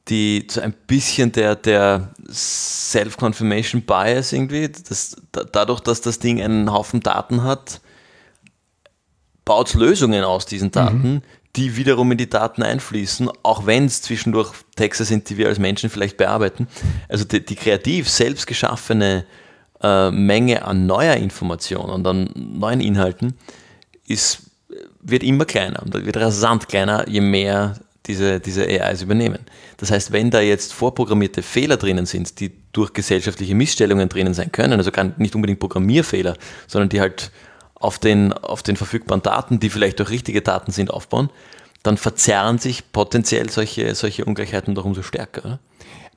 die so ein bisschen der, der Self-Confirmation Bias irgendwie, das, dadurch, dass das Ding einen Haufen Daten hat, baut Lösungen aus diesen Daten, mhm. die wiederum in die Daten einfließen, auch wenn es zwischendurch Texte sind, die wir als Menschen vielleicht bearbeiten. Also die, die kreativ selbst geschaffene äh, Menge an neuer Information und an neuen Inhalten ist, wird immer kleiner und wird rasant kleiner, je mehr diese, diese AIs übernehmen. Das heißt, wenn da jetzt vorprogrammierte Fehler drinnen sind, die durch gesellschaftliche Missstellungen drinnen sein können, also gar nicht unbedingt Programmierfehler, sondern die halt auf den, auf den verfügbaren Daten, die vielleicht auch richtige Daten sind, aufbauen, dann verzerren sich potenziell solche, solche Ungleichheiten doch umso stärker. Oder?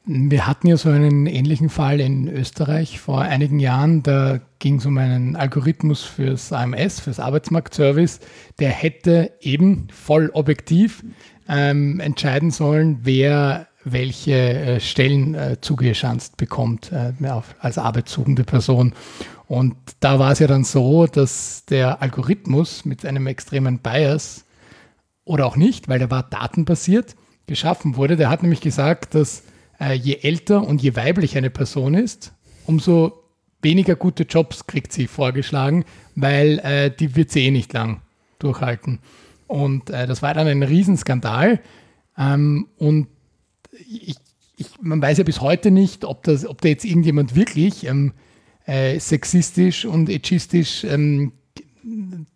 Wir hatten ja so einen ähnlichen Fall in Österreich vor einigen Jahren. Da ging es um einen Algorithmus fürs AMS, fürs Arbeitsmarktservice. Der hätte eben voll objektiv ähm, entscheiden sollen, wer welche äh, Stellen äh, zugeschanzt bekommt äh, als arbeitssuchende Person. Und da war es ja dann so, dass der Algorithmus mit einem extremen Bias oder auch nicht, weil der war datenbasiert, geschaffen wurde. Der hat nämlich gesagt, dass äh, je älter und je weiblicher eine Person ist, umso weniger gute Jobs kriegt sie vorgeschlagen, weil äh, die wird sie eh nicht lang durchhalten. Und äh, das war dann ein Riesenskandal. Ähm, und ich, ich, man weiß ja bis heute nicht, ob, das, ob da jetzt irgendjemand wirklich ähm, äh, sexistisch und agistisch ähm,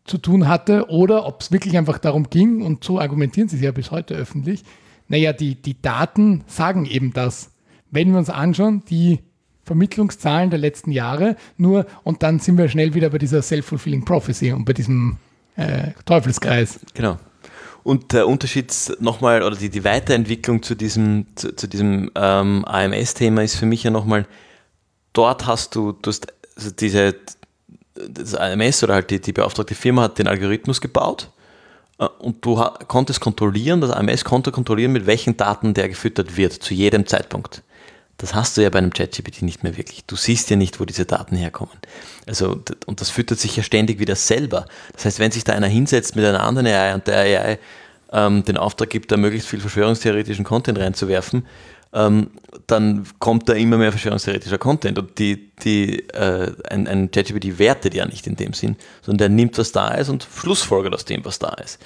zu tun hatte oder ob es wirklich einfach darum ging, und so argumentieren sie es ja bis heute öffentlich, naja, die, die Daten sagen eben das. Wenn wir uns anschauen, die Vermittlungszahlen der letzten Jahre, nur und dann sind wir schnell wieder bei dieser Self-Fulfilling Prophecy und bei diesem äh, Teufelskreis. Genau. Und der Unterschied nochmal, oder die, die Weiterentwicklung zu diesem, zu, zu diesem ähm, AMS-Thema ist für mich ja nochmal, dort hast du, du hast also diese, das AMS oder halt die, die beauftragte Firma hat den Algorithmus gebaut äh, und du konntest kontrollieren, das AMS konnte kontrollieren, mit welchen Daten der gefüttert wird, zu jedem Zeitpunkt. Das hast du ja bei einem ChatGPT nicht mehr wirklich. Du siehst ja nicht, wo diese Daten herkommen. Also, und das füttert sich ja ständig wieder selber. Das heißt, wenn sich da einer hinsetzt mit einer anderen AI und der AI ähm, den Auftrag gibt, da möglichst viel verschwörungstheoretischen Content reinzuwerfen, ähm, dann kommt da immer mehr verschwörungstheoretischer Content. Und die, die, äh, ein, ein ChatGPT wertet ja nicht in dem Sinn, sondern der nimmt, was da ist und schlussfolgert aus dem, was da ist.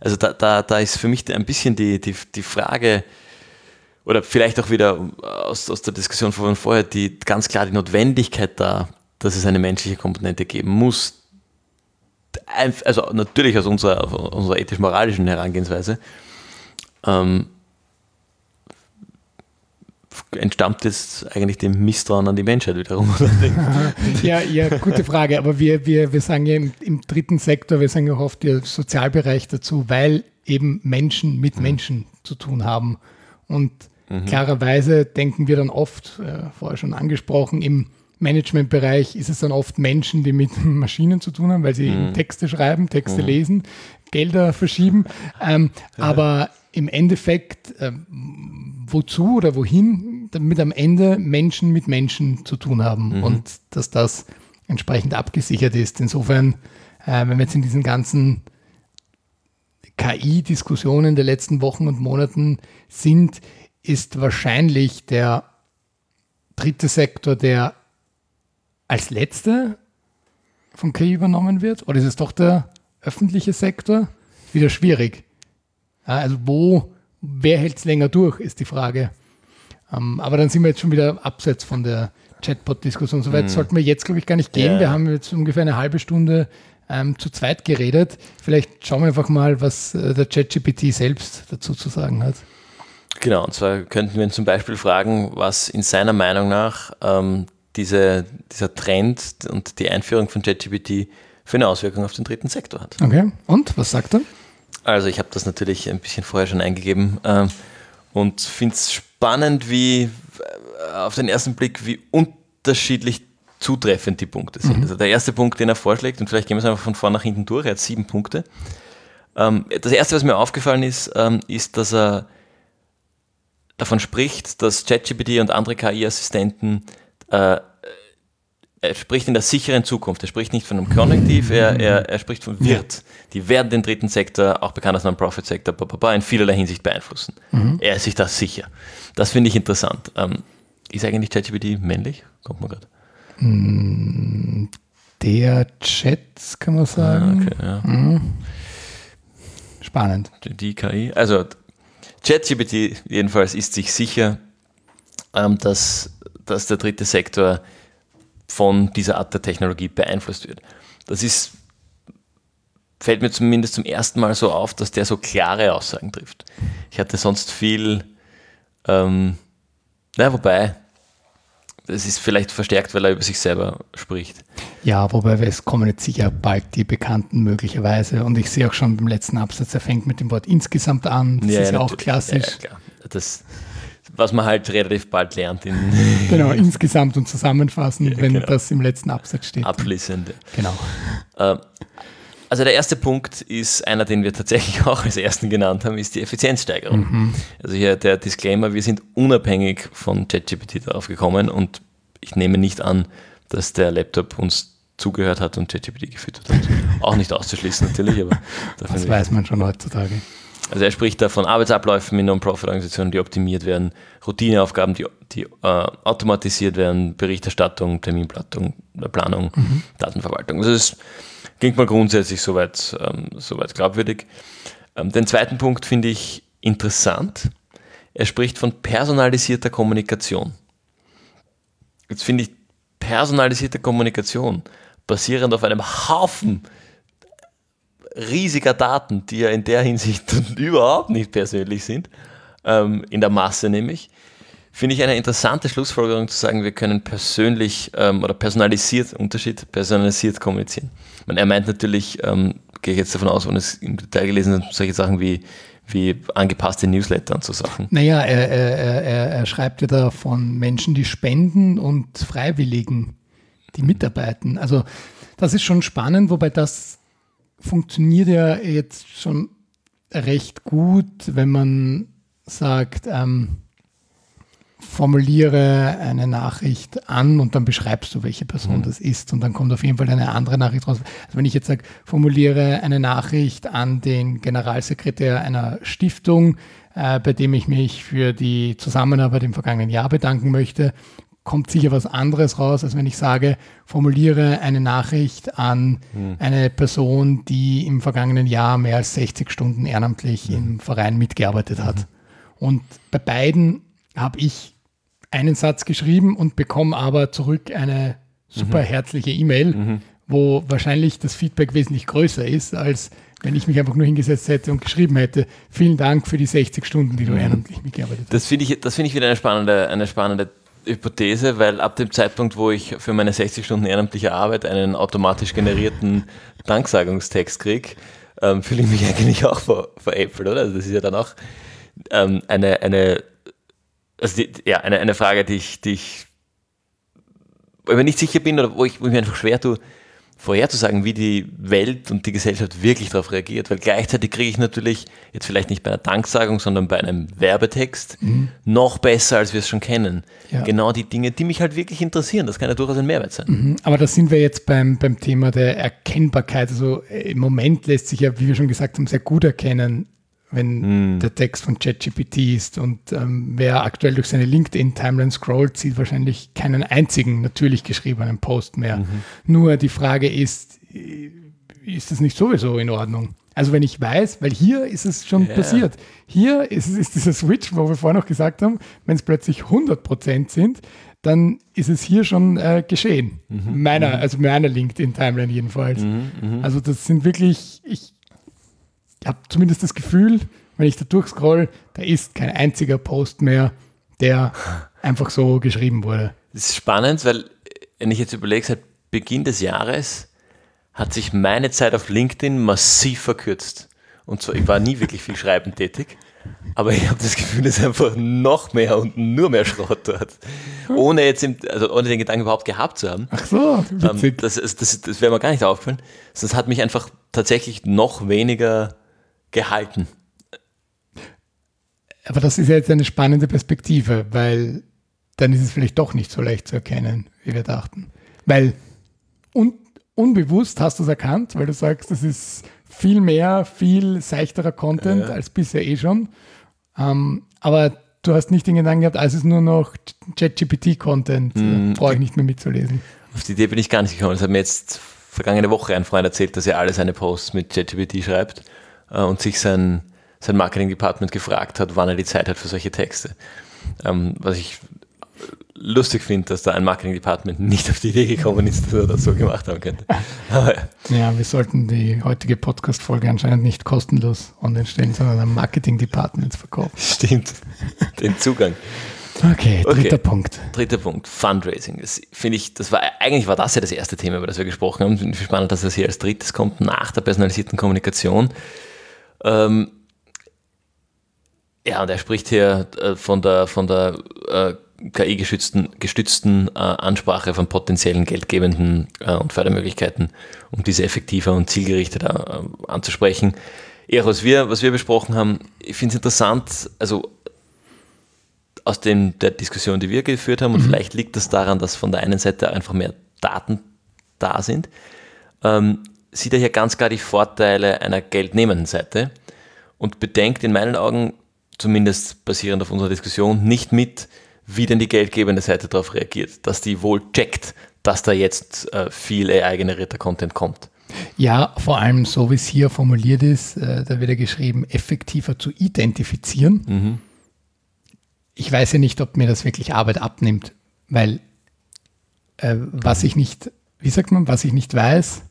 Also da, da, da ist für mich ein bisschen die, die, die Frage, oder vielleicht auch wieder aus, aus der Diskussion von vorher, die ganz klar die Notwendigkeit da, dass es eine menschliche Komponente geben muss. Also natürlich aus unserer, unserer ethisch-moralischen Herangehensweise. Ähm, entstammt jetzt eigentlich dem Misstrauen an die Menschheit wiederum? ja, ja, gute Frage. Aber wir, wir, wir sagen ja im, im dritten Sektor, wir sagen ja oft der Sozialbereich dazu, weil eben Menschen mit. Menschen zu tun haben. Und Mhm. Klarerweise denken wir dann oft, äh, vorher schon angesprochen, im Managementbereich ist es dann oft Menschen, die mit Maschinen zu tun haben, weil sie mhm. Texte schreiben, Texte mhm. lesen, Gelder verschieben. Ähm, ja. Aber im Endeffekt, äh, wozu oder wohin, damit am Ende Menschen mit Menschen zu tun haben mhm. und dass das entsprechend abgesichert ist. Insofern, äh, wenn wir jetzt in diesen ganzen KI-Diskussionen der letzten Wochen und Monaten sind, ist wahrscheinlich der dritte Sektor, der als letzter von KI übernommen wird? Oder ist es doch der öffentliche Sektor? Wieder schwierig. Also wo, wer hält es länger durch, ist die Frage. Ähm, aber dann sind wir jetzt schon wieder abseits von der Chatbot-Diskussion. Soweit mhm. sollten wir jetzt, glaube ich, gar nicht gehen. Ja. Wir haben jetzt ungefähr eine halbe Stunde ähm, zu zweit geredet. Vielleicht schauen wir einfach mal, was äh, der ChatGPT selbst dazu zu sagen hat. Genau, und zwar könnten wir ihn zum Beispiel fragen, was in seiner Meinung nach ähm, diese, dieser Trend und die Einführung von ChatGPT für eine Auswirkung auf den dritten Sektor hat. Okay, und was sagt er? Also ich habe das natürlich ein bisschen vorher schon eingegeben ähm, und finde es spannend, wie äh, auf den ersten Blick, wie unterschiedlich zutreffend die Punkte sind. Mhm. Also der erste Punkt, den er vorschlägt, und vielleicht gehen wir es einfach von vorn nach hinten durch, er hat sieben Punkte. Ähm, das erste, was mir aufgefallen ist, ähm, ist, dass er davon spricht, dass ChatGPT und andere KI-Assistenten äh, er spricht in der sicheren Zukunft. Er spricht nicht von einem Konjunktiv, er, er, er spricht von wird. Die werden den dritten Sektor, auch bekannt als Non-Profit-Sektor, in vielerlei Hinsicht beeinflussen. Mhm. Er ist sich da sicher. Das finde ich interessant. Ähm, ist eigentlich ChatGPT männlich? Kommt man gerade. Mm, der Chats, kann man sagen. Ah, okay, ja. Mhm. Spannend. Die KI. Also ChatGPT jedenfalls ist sich sicher, ähm, dass, dass der dritte Sektor von dieser Art der Technologie beeinflusst wird. Das ist, fällt mir zumindest zum ersten Mal so auf, dass der so klare Aussagen trifft. Ich hatte sonst viel, ähm, na, wobei, es ist vielleicht verstärkt, weil er über sich selber spricht. Ja, wobei es kommen jetzt sicher bald die Bekannten möglicherweise. Und ich sehe auch schon beim letzten Absatz, er fängt mit dem Wort insgesamt an. Das Ja, ist ja auch klassisch. Ja, klar. Das, was man halt relativ bald lernt in Genau, insgesamt und zusammenfassend, wenn genau. das im letzten Absatz steht. abschließend. Genau. Äh, Also der erste Punkt ist einer, den wir tatsächlich auch als ersten genannt haben, ist die Effizienzsteigerung. Also hier der Disclaimer, wir sind unabhängig von ChatGPT darauf gekommen und ich nehme nicht an, dass der Laptop uns zugehört hat und ChatGPT gefüttert hat. auch nicht auszuschließen natürlich, aber Das weiß man schon heutzutage. also er spricht da von Arbeitsabläufen in Non-Profit-Organisationen, die optimiert werden, Routineaufgaben, die, die äh, automatisiert werden, Berichterstattung, Terminplanung, äh, Planung, Datenverwaltung. Also es klingt mal grundsätzlich soweit, ähm, soweit glaubwürdig. Ähm, den zweiten Punkt finde ich interessant. Er spricht von personalisierter Kommunikation. Jetzt finde ich personalisierte Kommunikation basierend auf einem Haufen riesiger Daten, die ja in der Hinsicht überhaupt nicht persönlich sind, ähm, in der Masse nämlich, finde ich eine interessante Schlussfolgerung zu sagen, wir können persönlich ähm, oder personalisiert, Unterschied, personalisiert kommunizieren. Meine, er meint natürlich, ähm, gehe ich jetzt davon aus, wenn es im Detail gelesen hat, solche Sachen wie, wie angepasste Newsletter und so Sachen. Naja, er, er, er, er, schreibt da von Menschen, die spenden und Freiwilligen, die mitarbeiten. Also das ist schon spannend, wobei das funktioniert ja jetzt schon recht gut, wenn man sagt, ähm, formuliere eine Nachricht an und dann beschreibst du, welche Person das ist. Und dann kommt auf jeden Fall eine andere Nachricht raus. Also wenn ich jetzt sage, formuliere eine Nachricht an den Generalsekretär einer Stiftung, äh, bei dem ich mich für die Zusammenarbeit im vergangenen Jahr bedanken möchte, kommt sicher was anderes raus, als wenn ich sage, formuliere eine Nachricht an eine Person, die im vergangenen Jahr mehr als 60 Stunden ehrenamtlich im Verein mitgearbeitet hat. Und bei beiden habe ich einen Satz geschrieben und bekomme aber zurück eine super herzliche E-Mail, wo wahrscheinlich das Feedback wesentlich größer ist, als wenn ich mich einfach nur hingesetzt hätte und geschrieben hätte, vielen Dank für die 60 Stunden, die du ehrenamtlich mitgearbeitet hast. Das finde ich, das finde ich wieder eine spannende, eine spannende Hypothese, weil ab dem Zeitpunkt, wo ich für meine 60 Stunden ehrenamtliche Arbeit einen automatisch generierten Danksagungstext kriege, ähm, fühle ich mich eigentlich auch ver, veräppelt, oder? Also das ist ja dann auch ähm, eine, eine, also die, ja, eine, eine Frage, die ich, die ich mir nicht sicher bin oder wo ich, wo ich mir einfach schwer tue, vorherzusagen, wie die Welt und die Gesellschaft wirklich darauf reagiert, weil gleichzeitig kriege ich natürlich, jetzt vielleicht nicht bei einer Danksagung, sondern bei einem Werbetext, noch besser, als wir es schon kennen. Ja. Genau die Dinge, die mich halt wirklich interessieren. Das kann ja durchaus ein Mehrwert sein. Mhm, Aber da sind wir jetzt beim, beim Thema der Erkennbarkeit. Also äh, im Moment lässt sich ja, wie wir schon gesagt haben, sehr gut erkennen, wenn der Text von ChatGPT ist. Und ähm, wer aktuell durch seine LinkedIn-Timeline scrollt, sieht wahrscheinlich keinen einzigen natürlich geschriebenen Post mehr. Nur die Frage ist, äh, ist das nicht sowieso in Ordnung? Also wenn ich weiß, weil hier ist es schon Ja. passiert. Hier ist, es- ist dieser Switch, wo wir vorher noch gesagt haben, wenn es plötzlich 100% sind, dann ist es hier schon äh, geschehen. Meiner, also meiner LinkedIn-Timeline jedenfalls. Also das sind wirklich, ich habe zumindest das Gefühl, wenn ich da durchscroll, da ist kein einziger Post mehr, der einfach so geschrieben wurde. Das ist spannend, weil, wenn ich jetzt überlege, seit Beginn des Jahres hat sich meine Zeit auf LinkedIn massiv verkürzt. Und zwar, ich war nie wirklich viel schreiben tätig, aber ich habe das Gefühl, es ist einfach noch mehr und nur mehr Schrott dort. Ohne jetzt, im, also ohne den Gedanken überhaupt gehabt zu haben. Ach so, Ähm, witzig. das ist- das, das wäre mir gar nicht aufgefallen. Das hat mich einfach tatsächlich noch weniger gehalten. Aber das ist ja jetzt eine spannende Perspektive, weil dann ist es vielleicht doch nicht so leicht zu erkennen, wie wir dachten. Weil un unbewusst hast du es erkannt, weil du sagst, das ist viel mehr, viel seichterer Content als bisher eh schon. Ähm, aber du hast nicht den Gedanken gehabt, als es ist nur noch ChatGPT-Content, äh, brauche ich nicht mehr mitzulesen. Auf die Idee bin ich gar nicht gekommen. Das hat mir jetzt vergangene Woche ein Freund erzählt, dass er alle seine Posts mit ChatGPT schreibt äh, und sich sein, sein Marketing-Department gefragt hat, wann er die Zeit hat für solche Texte. Ähm, was ich lustig finde, dass da ein Marketing-Department nicht auf die Idee gekommen ist, dass er das so gemacht haben könnte. Aber, ja, wir sollten die heutige Podcast-Folge anscheinend nicht kostenlos online stellen, sondern am Marketing-Department verkaufen. Stimmt, den Zugang. Okay, dritter okay. Punkt. Dritter Punkt, Fundraising. Das finde ich, das war eigentlich war das ja das erste Thema, über das wir gesprochen haben. Finde ich spannend, dass das hier als drittes kommt, nach der personalisierten Kommunikation. Ähm, ja, und er spricht hier äh, von der, von der äh, KI-gestützten gestützten, äh, Ansprache von potenziellen Geldgebenden äh, und Fördermöglichkeiten, um diese effektiver und zielgerichteter äh, anzusprechen. Eher was wir, was wir besprochen haben, ich finde es interessant, also aus den, der Diskussion, die wir geführt haben, und mhm. vielleicht liegt das daran, dass von der einen Seite einfach mehr Daten da sind, ähm, sieht er hier ganz klar die Vorteile einer geldnehmenden Seite und bedenkt in meinen Augen, zumindest basierend auf unserer Diskussion, nicht mit, wie denn die geldgebende Seite darauf reagiert, dass die wohl checkt, dass da jetzt äh, viel AI-generierter Content kommt. Ja, vor allem so wie es hier formuliert ist, äh, da wird ja geschrieben, effektiver zu identifizieren. Mhm ich weiß ja nicht, ob mir das wirklich Arbeit abnimmt, weil äh, was ich nicht, wie sagt man, was ich nicht weiß,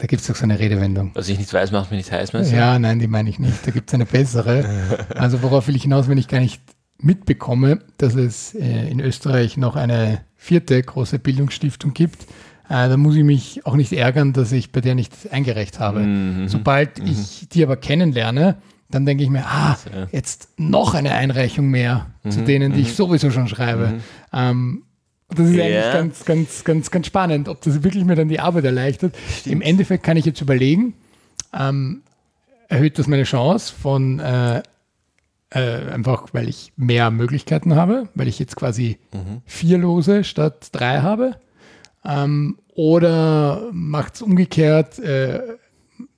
da gibt es doch so eine Redewendung. Was ich nicht weiß, macht mich nicht heiß, meinst du? Ja, nein, die meine ich nicht. Da gibt es eine bessere. Also worauf will ich hinaus, wenn ich gar nicht mitbekomme, dass es äh, in Österreich noch eine vierte große Bildungsstiftung gibt, äh, da muss ich mich auch nicht ärgern, dass ich bei der nicht eingereicht habe. Mhm. Sobald mhm. ich die aber kennenlerne, dann denke ich mir, ah, jetzt noch eine Einreichung mehr mhm, zu denen, die ich mhm. sowieso schon schreibe. Mhm. Ähm, das ist ja. eigentlich ganz, ganz, ganz, ganz spannend, ob das wirklich mir dann die Arbeit erleichtert. Stimmt. Im Endeffekt kann ich jetzt überlegen, ähm, erhöht das meine Chance von äh, äh, einfach, weil ich mehr Möglichkeiten habe, weil ich jetzt quasi mhm. vier Lose statt drei habe. Ähm, oder macht es umgekehrt, äh,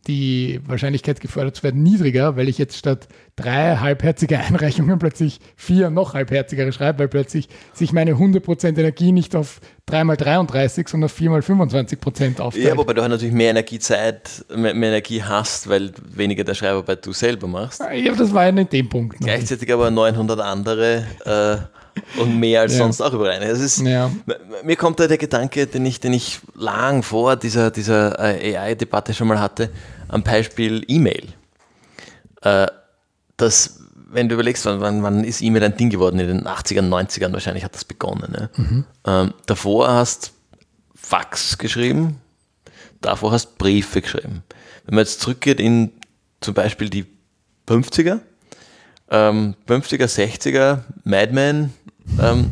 die Wahrscheinlichkeit gefördert zu werden niedriger, weil ich jetzt statt drei halbherzige Einreichungen plötzlich vier noch halbherzigere schreibe, weil plötzlich sich meine 100% Energie nicht auf 3x33, sondern auf 4x25% aufteilt. Ja, wobei du halt natürlich mehr Energiezeit, mehr, mehr, Energie hast, weil weniger der Schreibarbeit du selber machst. Ja, das war ja nicht dem Punkt. Gleichzeitig aber 900 andere äh, und mehr als ja. sonst auch überall. Das ist, ja. Mir kommt da der Gedanke, den ich, den ich lang vor dieser, dieser äh, AI-Debatte schon mal hatte, am Beispiel E-Mail. Äh, dass, wenn du überlegst, wann, wann, wann ist E-Mail ein Ding geworden? In den 80ern, 90ern wahrscheinlich hat das begonnen. Ne? Mhm. Ähm, davor hast Fax geschrieben, davor hast Briefe geschrieben. Wenn man jetzt zurückgeht in zum Beispiel die 50er, ähm, 50er, 60er, Madman, ähm,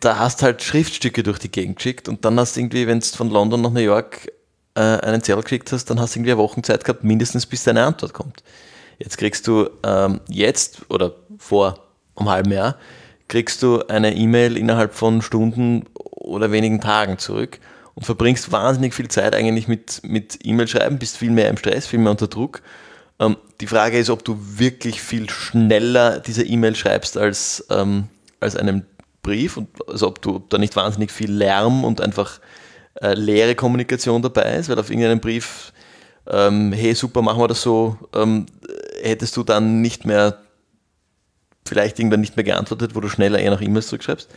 da hast halt Schriftstücke durch die Gegend geschickt und dann hast du irgendwie, wenn du von London nach New York äh, einen Zettel gekriegt hast, dann hast du irgendwie eine Woche Zeit gehabt, mindestens bis deine Antwort kommt. Jetzt kriegst du ähm, jetzt oder vor einem halben Jahr, kriegst du eine E-Mail innerhalb von Stunden oder wenigen Tagen zurück und verbringst wahnsinnig viel Zeit eigentlich mit, mit E-Mail schreiben, bist viel mehr im Stress, viel mehr unter Druck. Ähm, die Frage ist, ob du wirklich viel schneller diese E-Mail schreibst als, ähm, als einen Brief und also ob du da nicht wahnsinnig viel Lärm und einfach äh, leere Kommunikation dabei ist, weil auf irgendeinem Brief, ähm, hey super, machen wir das so, ähm, hättest du dann nicht mehr, vielleicht irgendwann nicht mehr geantwortet, wo du schneller eher nach E-Mails zurückschreibst.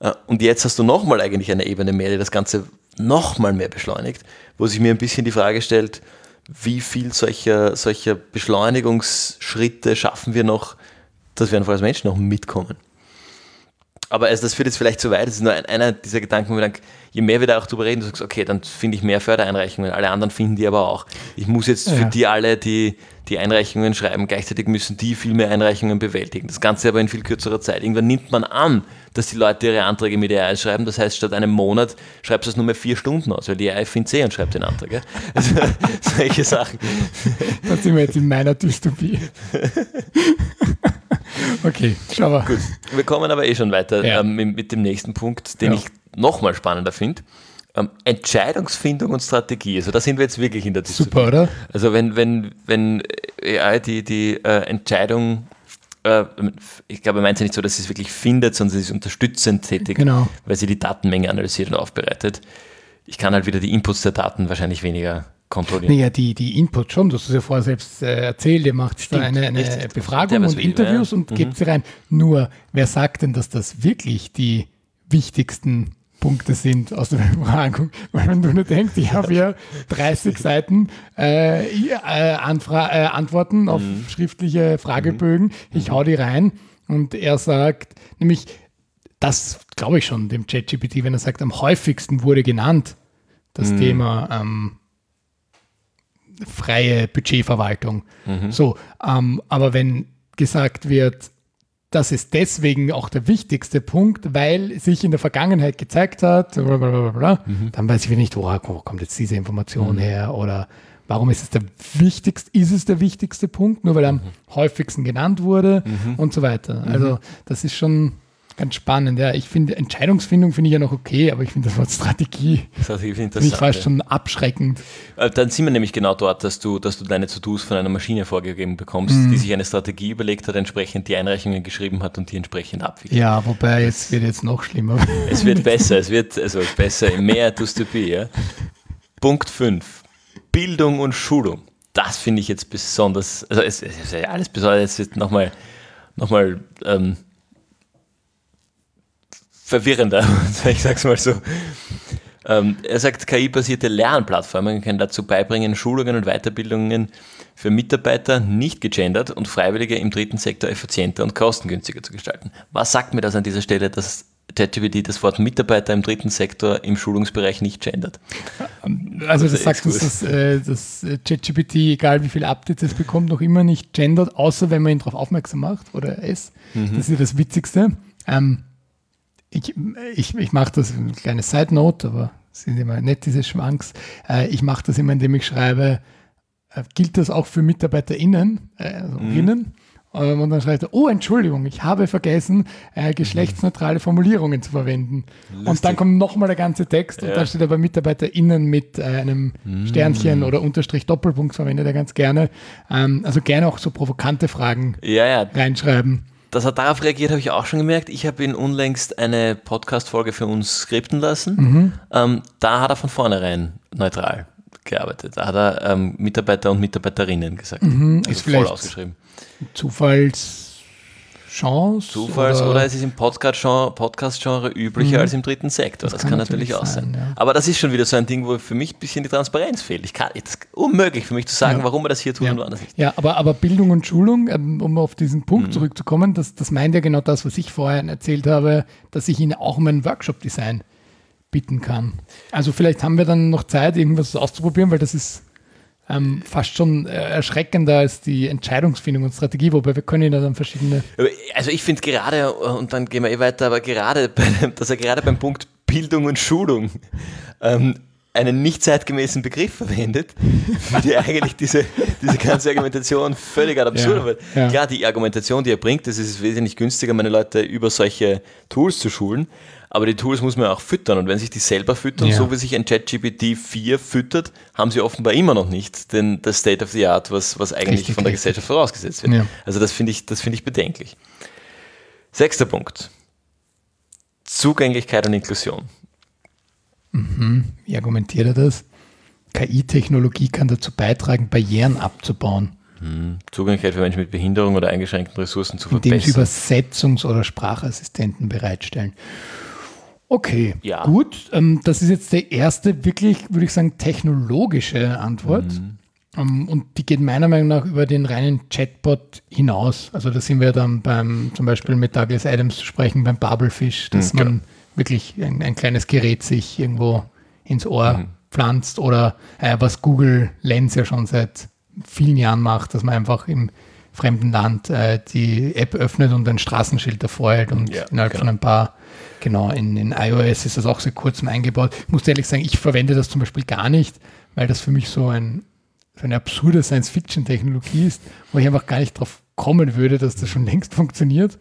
Äh, und jetzt hast du nochmal eigentlich eine Ebene mehr, die das Ganze nochmal mehr beschleunigt, wo sich mir ein bisschen die Frage stellt, wie viel solcher, solcher Beschleunigungsschritte schaffen wir noch, dass wir einfach als Menschen noch mitkommen. Aber also das führt jetzt vielleicht zu weit, das ist nur ein, einer dieser Gedanken, wo wir dann, je mehr wir da auch drüber reden, du sagst, okay, dann finde ich mehr Fördereinreichungen, alle anderen finden die aber auch. Ich muss jetzt ja. für die alle, die die Einreichungen schreiben, gleichzeitig müssen die viel mehr Einreichungen bewältigen. Das Ganze aber in viel kürzerer Zeit. Irgendwann nimmt man an, dass die Leute ihre Anträge mit AI schreiben. Das heißt, statt einem Monat schreibst du es nur mehr vier Stunden aus, weil die AI findet eh und schreibt den Antrag. Also, solche Sachen. Da sind wir jetzt in meiner Dystopie. okay, schau mal. Gut, wir kommen aber eh schon weiter ja. ähm, mit, dem nächsten Punkt, den ja. ich nochmal spannender finde. Ähm, Entscheidungsfindung und Strategie. Also da sind wir jetzt wirklich in der Diskussion. Super, oder? Also wenn, wenn, wenn AI die, die äh, Entscheidung äh, ich glaube, er meint ja nicht so, dass sie es wirklich findet, sondern sie ist unterstützend tätig, Genau. weil sie die Datenmenge analysiert und aufbereitet. Ich kann halt wieder die Inputs der Daten wahrscheinlich weniger kontrollieren. Naja, die, die Input schon, du hast ja vorher selbst äh, erzählt, ihr macht da Stimmt, eine, eine richtig. Der Befragung und will, Interviews ja. und Mhm. gebt sie rein. Nur, wer sagt denn, dass das wirklich die wichtigsten Punkte sind aus der Befragung? Weil wenn du nur denkst, ich habe ja 30 Seiten äh, äh, äh, Antworten auf Mhm. schriftliche Fragebögen, ich hau die rein und er sagt, nämlich, das glaube ich schon dem ChatGPT, wenn er sagt, am häufigsten wurde genannt das Mhm. Thema ähm, freie Budgetverwaltung. So, ähm, aber wenn gesagt wird, das ist deswegen auch der wichtigste Punkt, weil sich in der Vergangenheit gezeigt hat, bla, dann weiß ich wieder nicht, woher wo kommt jetzt diese Information her oder warum ist es der wichtigste, ist es der wichtigste Punkt, nur weil er am häufigsten genannt wurde und so weiter. Also das ist schon ganz spannend. Ja, ich finde Entscheidungsfindung finde ich ja noch okay, aber ich finde das Wort Strategie natürlich finde ich fast schon abschreckend. Äh, Dann sind wir nämlich genau dort, dass du, dass du deine To-Dos von einer Maschine vorgegeben bekommst, Mhm. die sich eine Strategie überlegt hat, entsprechend die Einreichungen geschrieben hat und die entsprechend abwickelt. Ja, wobei jetzt wird jetzt noch schlimmer. Es wird besser, es wird also besser, mehr tust du be, ja. Punkt 5. Bildung und Schulung. Das finde ich jetzt besonders, also es, es ist ja alles besonders, es wird nochmal noch mal, ähm, verwirrender, ich sag's mal so. Ähm, er sagt, KI-basierte Lernplattformen können dazu beibringen, Schulungen und Weiterbildungen für Mitarbeiter nicht gegendert und Freiwillige im dritten Sektor effizienter und kostengünstiger zu gestalten. Was sagt mir das an dieser Stelle, dass ChatGPT das Wort Mitarbeiter im dritten Sektor im Schulungsbereich nicht gendert? Also das sagt uns, dass äh, das äh, ChatGPT, egal wie viele Updates es bekommt, noch immer nicht gendert, außer wenn man ihn darauf aufmerksam macht oder es. Mhm. Das ist ja das Witzigste. Ähm, ich ich, ich mache das, eine kleine Side Note, aber sind immer nett, diese Schwanks. Äh, ich mache das immer, indem ich schreibe, äh, gilt das auch für MitarbeiterInnen, äh, also Mhm. Innen? Ähm, Und dann schreibt er, oh, Entschuldigung, ich habe vergessen, äh, geschlechtsneutrale Formulierungen zu verwenden. Und dann kommt nochmal der ganze Text und Ja. da steht aber MitarbeiterInnen mit äh, einem Sternchen oder Unterstrich Doppelpunkt verwendet er ganz gerne. Ähm, also gerne auch so provokante Fragen Ja, ja, reinschreiben. Dass er darauf reagiert, habe ich auch schon gemerkt. Ich habe ihn unlängst eine Podcast-Folge für uns skripten lassen. Mhm. Ähm, da hat er von vornherein neutral gearbeitet. Da hat er ähm, Mitarbeiter und Mitarbeiterinnen gesagt. Also Mhm. Ist voll vielleicht ausgeschrieben. Zufallschance? Zufalls oder, es ist im Podcast-Genre Podcast üblicher Mhm. als im dritten Sektor. Das, kann kann, natürlich, natürlich auch sein. sein, ja. Aber das ist schon wieder so ein Ding, wo für mich ein bisschen die Transparenz fehlt. Ich kann, es ist unmöglich für mich zu sagen, Ja. warum er das hier tut Ja. und woanders nicht. Ja, aber, aber Bildung und Schulung, ähm, um auf diesen Mhm. Punkt zurückzukommen, das, das meint ja genau das, was ich vorhin erzählt habe, dass ich Ihnen auch um ein Workshop-Design bitten kann. Also vielleicht haben wir dann noch Zeit, irgendwas auszuprobieren, weil das ist ähm, fast schon äh, erschreckender als die Entscheidungsfindung und Strategie, wobei wir können Ihnen dann verschiedene Also ich finde gerade, und dann gehen wir eh weiter, aber gerade, bei, dass er gerade beim Punkt Bildung und Schulung ähm, einen nicht zeitgemäßen Begriff verwendet, ich eigentlich diese, diese ganze Argumentation völlig ad absurdum. Ja, ja. Klar, die Argumentation, die er bringt, das ist wesentlich günstiger, meine Leute über solche Tools zu schulen, aber die Tools muss man auch füttern und wenn sich die selber füttern, Ja. so wie sich ein ChatGPT 4 füttert, haben sie offenbar immer noch nicht den, das State of the Art, was, was eigentlich Richtig, von der richtig. Gesellschaft vorausgesetzt wird. Ja. Also das finde ich, das finde ich bedenklich. Sechster Punkt. Zugänglichkeit und Inklusion. Wie argumentiert er das? KI-Technologie kann dazu beitragen, Barrieren abzubauen, Zugänglichkeit für Menschen mit Behinderung oder eingeschränkten Ressourcen zu indem sie verbessern. Übersetzungs- oder Sprachassistenten bereitstellen. Okay, Ja. gut. Ähm, das ist jetzt der erste wirklich, würde ich sagen, technologische Antwort. Ähm, und die geht meiner Meinung nach über den reinen Chatbot hinaus. Also da sind wir dann beim, zum Beispiel mit Douglas Adams zu sprechen, beim Babelfish, dass Mhm, man wirklich ein, ein kleines Gerät sich irgendwo ins Ohr Mhm. pflanzt oder äh, was Google Lens ja schon seit vielen Jahren macht, dass man einfach im fremden Land äh, die App öffnet und ein Straßenschild davor hält und Ja, innerhalb genau. von ein paar, genau, in, in iOS ist das auch seit kurzem eingebaut. Ich muss ehrlich sagen, ich verwende das zum Beispiel gar nicht, weil das für mich so, ein, so eine absurde Science-Fiction-Technologie ist, wo ich einfach gar nicht drauf kommen würde, dass das schon längst funktioniert.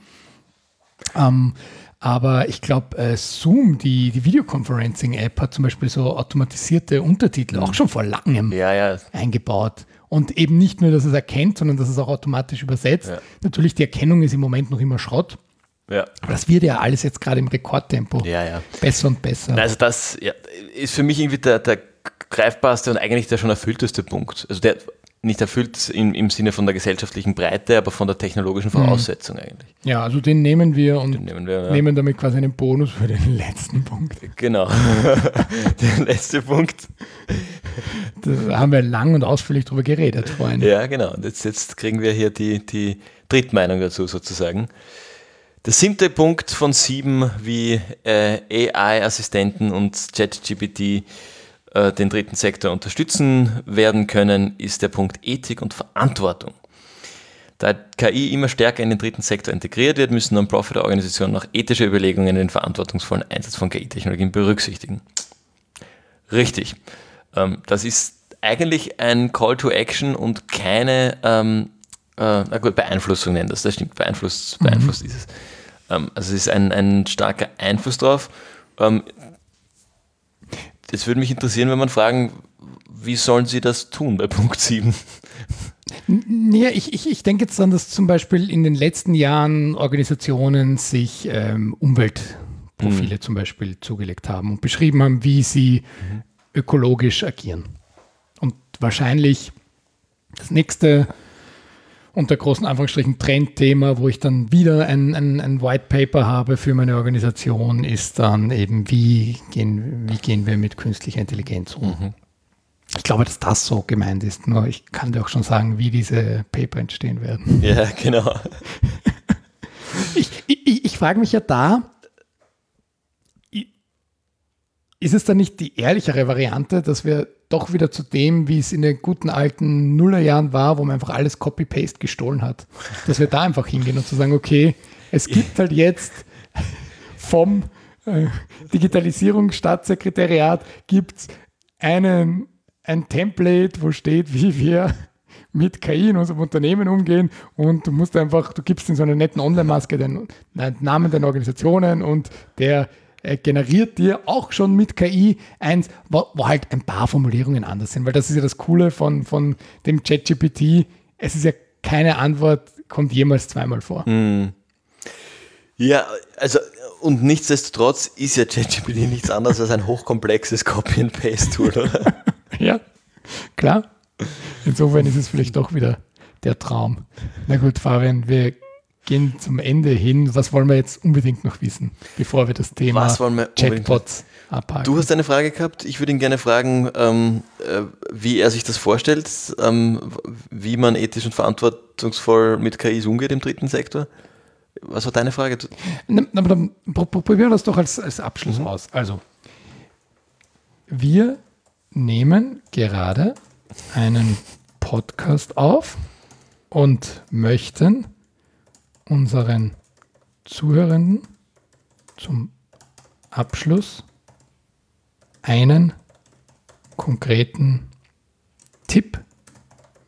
Ähm, aber ich glaube, äh, Zoom, die, die Videoconferencing-App, hat zum Beispiel so automatisierte Untertitel auch schon vor langem Ja, ja. eingebaut. Und eben nicht nur, dass es erkennt, sondern dass es auch automatisch übersetzt. Ja. Natürlich, die Erkennung ist im Moment noch immer Schrott. Ja. Aber das wird ja alles jetzt gerade im Rekordtempo Ja, ja. besser und besser. Also das ja, ist für mich irgendwie der, der greifbarste und eigentlich der schon erfüllteste Punkt. Also der nicht erfüllt im, im Sinne von der gesellschaftlichen Breite, aber von der technologischen Voraussetzung eigentlich. Ja, also den nehmen wir und nehmen wir, ja. nehmen damit quasi einen Bonus für den letzten Punkt. Genau. der letzte Punkt. Da haben wir lang und ausführlich drüber geredet vorhin. Ja, genau. Und jetzt, jetzt kriegen wir hier die, die Drittmeinung dazu sozusagen. Der siebte Punkt von sieben, wie äh, AI-Assistenten und ChatGPT äh, den dritten Sektor unterstützen werden können, ist der Punkt Ethik und Verantwortung. Da KI immer stärker in den dritten Sektor integriert wird, müssen Non-Profit-Organisationen auch ethische Überlegungen in den verantwortungsvollen Einsatz von KI-Technologien berücksichtigen. Richtig. Ähm, das ist eigentlich ein Call to Action und keine, ähm, äh, na gut, Beeinflussung nennen das, das stimmt, beeinflusst, beeinflusst ist es. Ähm, also es ist ein, ein starker Einfluss drauf. Ähm, das würde mich interessieren, wenn man fragen, wie sollen sie das tun bei Punkt 7? Ja, ich, ich, ich denke jetzt dann, dass zum Beispiel in den letzten Jahren Organisationen sich ähm, Umweltprofile zum Beispiel zugelegt haben und beschrieben haben, wie sie ökologisch agieren. Und wahrscheinlich das nächste unter großen Anführungsstrichen Trendthema, wo ich dann wieder ein, ein, ein White Paper habe für meine Organisation, ist dann eben, wie gehen, wie gehen wir mit künstlicher Intelligenz um. Ich glaube, dass das so gemeint ist. Nur ich kann dir auch schon sagen, wie diese Paper entstehen werden. Ja, genau. Ich, ich, ich frage mich ja da, ist es dann nicht die ehrlichere Variante, dass wir doch wieder zu dem, wie es in den guten alten Nullerjahren war, wo man einfach alles Copy-Paste gestohlen hat, dass wir da einfach hingehen und zu sagen, okay, es gibt halt jetzt vom äh, Digitalisierungsstaatssekretariat gibt es einen, ein Template, wo steht, wie wir mit KI in unserem Unternehmen umgehen und du musst einfach, du gibst in so einer netten Online-Maske den, den Namen deiner Organisationen und der generiert dir auch schon mit KI eins, wo, wo halt ein paar Formulierungen anders sind, weil das ist ja das Coole von, von dem ChatGPT. Es ist ja keine Antwort, kommt jemals zweimal vor. Ja, also und nichtsdestotrotz ist ja ChatGPT nichts anderes als ein hochkomplexes Copy-and-Paste-Tool, oder? Ja, klar. Insofern ist es vielleicht doch wieder der Traum. Na gut, Fabian, wir gehen zum Ende hin. Was wollen wir jetzt unbedingt noch wissen, bevor wir das Thema wir Chatbots abhaken? Du hast eine Frage gehabt. Ich würde ihn gerne fragen, ähm, äh, wie er sich das vorstellt, ähm, wie man ethisch und verantwortungsvoll mit KIs umgeht im dritten Sektor. Was war deine Frage? Na, aber dann pro- pro- probieren wir das doch als, als Abschluss aus. Also, wir nehmen gerade einen Podcast auf und möchten unseren Zuhörenden zum Abschluss einen konkreten Tipp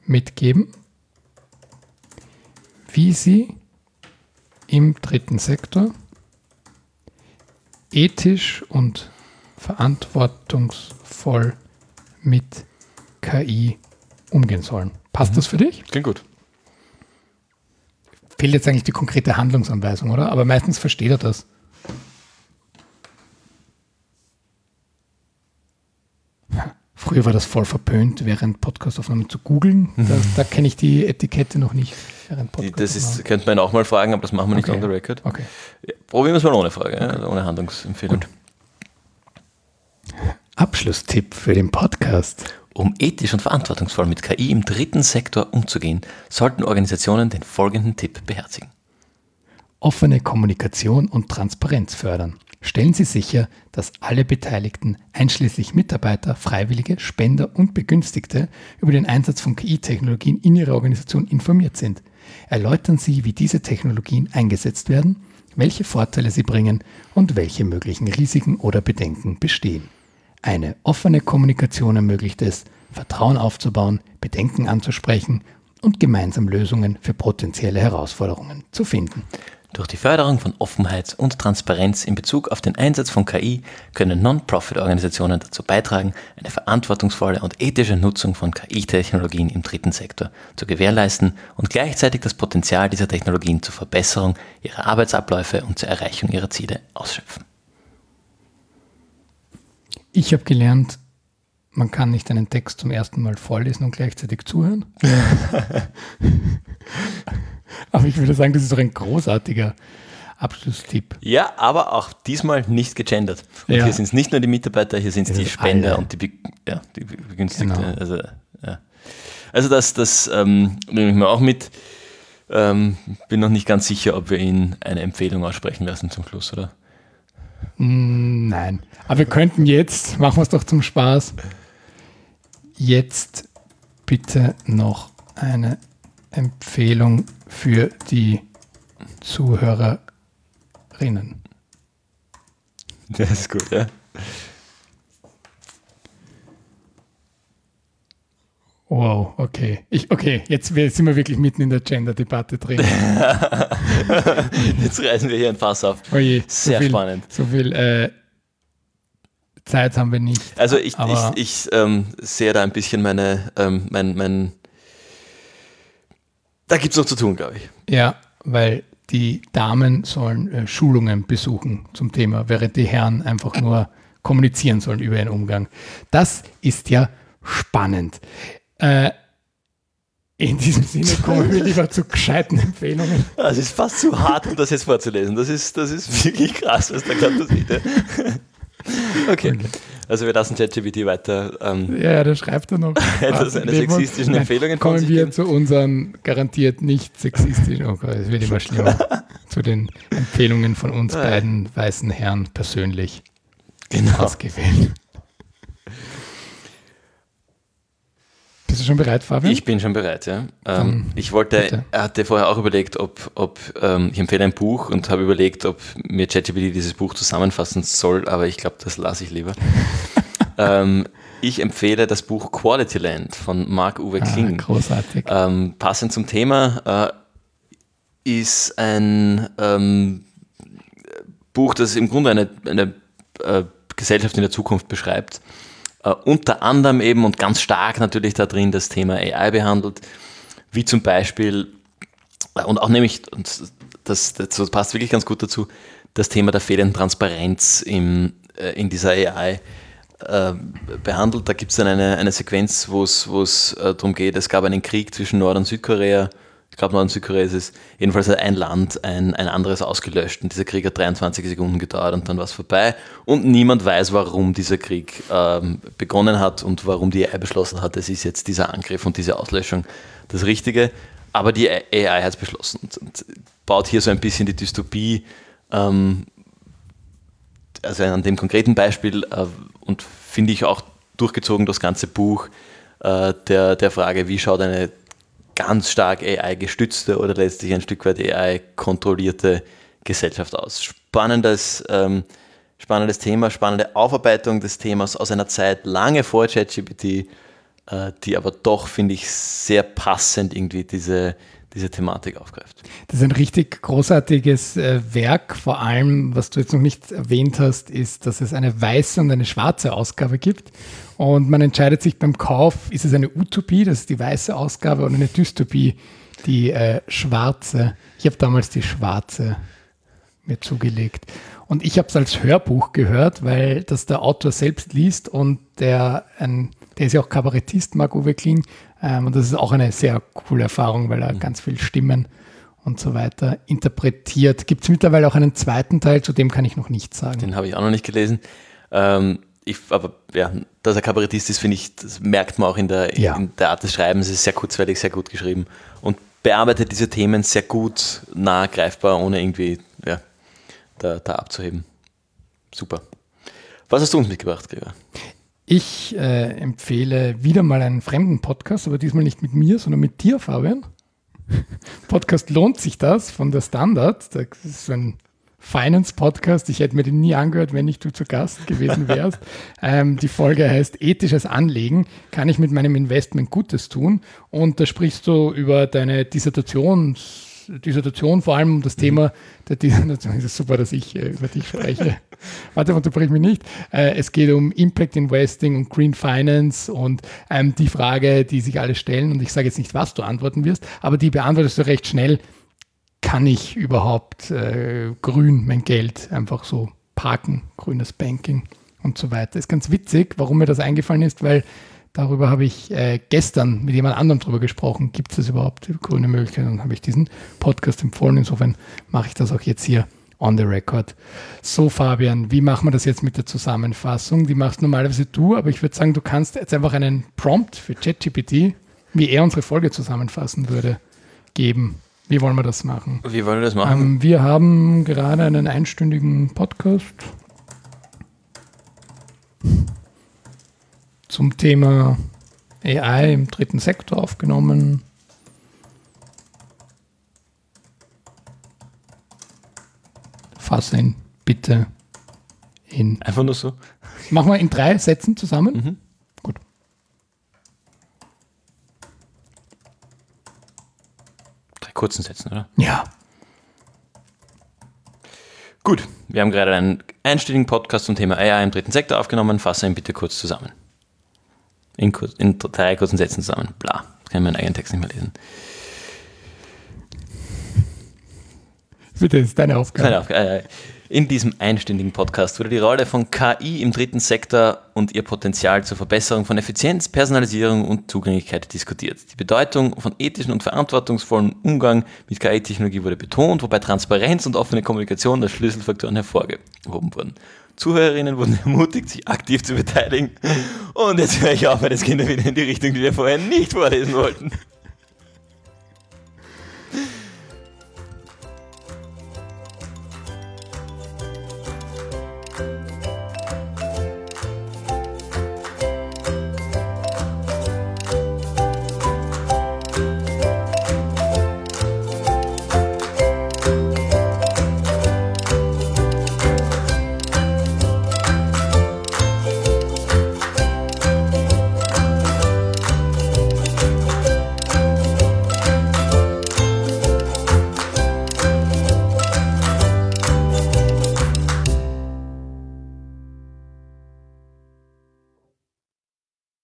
mitgeben, wie sie im dritten Sektor ethisch und verantwortungsvoll mit KI umgehen sollen. Passt das für dich? Klingt gut. Fehlt jetzt eigentlich die konkrete Handlungsanweisung, oder? Aber meistens versteht er das. Früher war das voll verpönt, während Podcastaufnahmen zu googeln. Da, da kenne ich die Etikette noch nicht. Während Die, das ist, könnte man auch mal fragen, aber das machen wir nicht Okay. on the record. Okay. Ja, probieren wir es mal ohne Frage, ja, also ohne Handlungsempfehlung. Abschlusstipp für den Podcast. Um ethisch und verantwortungsvoll mit KI im dritten Sektor umzugehen, sollten Organisationen den folgenden Tipp beherzigen. offene Kommunikation und Transparenz fördern. Stellen Sie sicher, dass alle Beteiligten, einschließlich Mitarbeiter, Freiwillige, Spender und Begünstigte, über den Einsatz von KI-Technologien in Ihrer Organisation informiert sind. Erläutern Sie, wie diese Technologien eingesetzt werden, welche Vorteile sie bringen und welche möglichen Risiken oder Bedenken bestehen. Eine offene Kommunikation ermöglicht es, Vertrauen aufzubauen, Bedenken anzusprechen und gemeinsam Lösungen für potenzielle Herausforderungen zu finden. Durch die Förderung von Offenheit und Transparenz in Bezug auf den Einsatz von KI können Non-Profit-Organisationen dazu beitragen, eine verantwortungsvolle und ethische Nutzung von KI-Technologien im dritten Sektor zu gewährleisten und gleichzeitig das Potenzial dieser Technologien zur Verbesserung ihrer Arbeitsabläufe und zur Erreichung ihrer Ziele ausschöpfen. Ich habe gelernt, man kann nicht einen Text zum ersten Mal vorlesen und gleichzeitig zuhören. aber ich würde sagen, das ist doch ein großartiger Abschlusstipp. Ja, aber auch diesmal nicht gegendert. Und ja. hier sind es nicht nur die Mitarbeiter, hier sind es die Spender alle. und die, Be ja, die Begünstigten. Genau. Also, ja. also das, das ähm, nehme ich mir auch mit. Ähm, bin noch nicht ganz sicher, ob wir Ihnen eine Empfehlung aussprechen lassen zum Schluss, oder? Mm, nein. Aber wir könnten jetzt, machen wir es doch zum Spaß, jetzt bitte noch eine Empfehlung für die Zuhörerinnen. Das ist gut, ja. Wow, okay. Ich, okay, jetzt sind wir wirklich mitten in der Gender-Debatte drin. jetzt reißen wir hier ein Fass auf. Oh je, Sehr so viel, spannend. So viel äh, Zeit haben wir nicht. Also ich, ich, ich ähm, sehe da ein bisschen meine, ähm, mein, mein da gibt es noch zu tun, glaube ich. Ja, weil die Damen sollen äh, Schulungen besuchen zum Thema, während die Herren einfach nur kommunizieren sollen über ihren Umgang. Das ist ja spannend. Äh, in diesem Sinne kommen wir lieber zu gescheiten Empfehlungen. Das ist fast zu hart, um das jetzt vorzulesen. Das ist, das ist wirklich krass, was da gerade passiert. Okay. Also wir lassen ChatGPT weiter. Ähm, ja, ja, da schreibt er noch. etwas seine sexistischen Nein, Empfehlungen Kommen wir zu unseren garantiert nicht sexistischen, oh Gott, es wird immer schlimmer, zu den Empfehlungen von uns beiden weißen Herren persönlich genau. ausgewählt. Bist du schon bereit, Fabian? Ich bin schon bereit, ja. Ähm, ich wollte, bitte. er hatte vorher auch überlegt, ob, ob ähm, ich empfehle ein Buch und habe überlegt, ob mir ChatGPT dieses Buch zusammenfassen soll, aber ich glaube, das lasse ich lieber. ähm, ich empfehle das Buch Quality Land von Marc-Uwe Kling. Ah, großartig. Ähm, passend zum Thema äh, ist ein ähm, Buch, das im Grunde eine, eine äh, Gesellschaft in der Zukunft beschreibt äh, unter anderem eben und ganz stark natürlich da drin das Thema AI behandelt, wie zum Beispiel, äh, und auch nämlich, und das, das passt wirklich ganz gut dazu, das Thema der fehlenden Transparenz im, äh, in dieser AI äh, behandelt. Da gibt es dann eine, eine Sequenz, wo es äh, darum geht, es gab einen Krieg zwischen Nord- und Südkorea ich glaube, Nord- und Südkorea ist es, jedenfalls hat ein Land ein, ein anderes ausgelöscht und dieser Krieg hat 23 Sekunden gedauert und dann war es vorbei und niemand weiß, warum dieser Krieg ähm, begonnen hat und warum die AI beschlossen hat, es ist jetzt dieser Angriff und diese Auslöschung das Richtige. Aber die AI hat es beschlossen und, und, baut hier so ein bisschen die Dystopie, ähm, also an dem konkreten Beispiel äh, und finde ich auch durchgezogen das ganze Buch äh, der, der Frage, wie schaut eine ganz stark AI-gestützte oder letztlich ein Stück weit AI-kontrollierte Gesellschaft aus. Spannendes, ähm, spannendes Thema, spannende Aufarbeitung des Themas aus einer Zeit lange vor ChatGPT, äh, die aber doch, finde ich, sehr passend irgendwie diese, diese Thematik aufgreift. Das ist ein richtig großartiges äh, Werk. Vor allem, was du jetzt noch nicht erwähnt hast, ist, dass es eine weiße und eine schwarze Ausgabe gibt. Und man entscheidet sich beim Kauf, ist es eine Utopie, das ist die weiße Ausgabe, oder eine Dystopie, die äh, schwarze. Ich habe damals die schwarze mir zugelegt. Und ich habe es als Hörbuch gehört, weil das der Autor selbst liest und der, ein, der ist ja auch Kabarettist, Marc-Uwe Kling. Ähm, und das ist auch eine sehr coole Erfahrung, weil er mhm. ganz viel Stimmen und so weiter interpretiert. Gibt es mittlerweile auch einen zweiten Teil, zu dem kann ich noch nichts sagen. Den habe ich auch noch nicht gelesen. Ähm, ich, aber ja, dass er Kabarettist ist, finde ich, das merkt man auch in der, ja. in der Art des Schreibens. Es ist sehr kurzweilig, sehr gut geschrieben und bearbeitet diese Themen sehr gut, nah greifbar, ohne irgendwie ja, da, da abzuheben. Super. Was hast du uns mitgebracht, Gregor? Ich äh, empfehle wieder mal einen fremden Podcast, aber diesmal nicht mit mir, sondern mit dir, Fabian. Podcast lohnt sich das von der Standard. Das ist so ein Finance-Podcast. Ich hätte mir den nie angehört, wenn nicht du zu Gast gewesen wärst. ähm, die Folge heißt Ethisches Anlegen. Kann ich mit meinem Investment Gutes tun? Und da sprichst du über deine Dissertations- Dissertation vor allem um das Thema der Dissertation. Es ist super, dass ich äh, über dich spreche. Warte, unterbrich mich nicht. Äh, es geht um Impact Investing und Green Finance und ähm, die Frage, die sich alle stellen. Und ich sage jetzt nicht, was du antworten wirst, aber die beantwortest du recht schnell. Kann ich überhaupt äh, grün mein Geld einfach so parken, grünes Banking und so weiter? Ist ganz witzig, warum mir das eingefallen ist, weil Darüber habe ich äh, gestern mit jemand anderem drüber gesprochen. Gibt es überhaupt, grüne Möglichkeiten? Dann habe ich diesen Podcast empfohlen. Insofern mache ich das auch jetzt hier on the record. So, Fabian, wie machen wir das jetzt mit der Zusammenfassung? Die machst normalerweise du, aber ich würde sagen, du kannst jetzt einfach einen Prompt für ChatGPT, wie er unsere Folge zusammenfassen würde, geben. Wie wollen wir das machen? Wie wollen wir das machen? Ähm, wir haben gerade einen einstündigen Podcast zum Thema AI im dritten Sektor aufgenommen. Fasse ihn bitte in. Einfach nur so. Machen wir in drei Sätzen zusammen. Mhm. Gut. Drei kurzen Sätzen, oder? Ja. Gut, wir haben gerade einen einstündigen Podcast zum Thema AI im dritten Sektor aufgenommen. Fasse ihn bitte kurz zusammen. In, in drei kurzen Sätzen zusammen. Bla. Kann ich meinen eigenen Text nicht mehr lesen. Bitte, ist deine Aufgabe. Deine Aufgabe. Äh, in diesem einstündigen Podcast wurde die Rolle von KI im dritten Sektor und ihr Potenzial zur Verbesserung von Effizienz, Personalisierung und Zugänglichkeit diskutiert. Die Bedeutung von ethischen und verantwortungsvollen Umgang mit KI-Technologie wurde betont, wobei Transparenz und offene Kommunikation als Schlüsselfaktoren hervorgehoben wurden. Zuhörerinnen wurden ermutigt, sich aktiv zu beteiligen. Und jetzt höre ich auf, weil das Kinder wieder in die Richtung, die wir vorher nicht vorlesen wollten.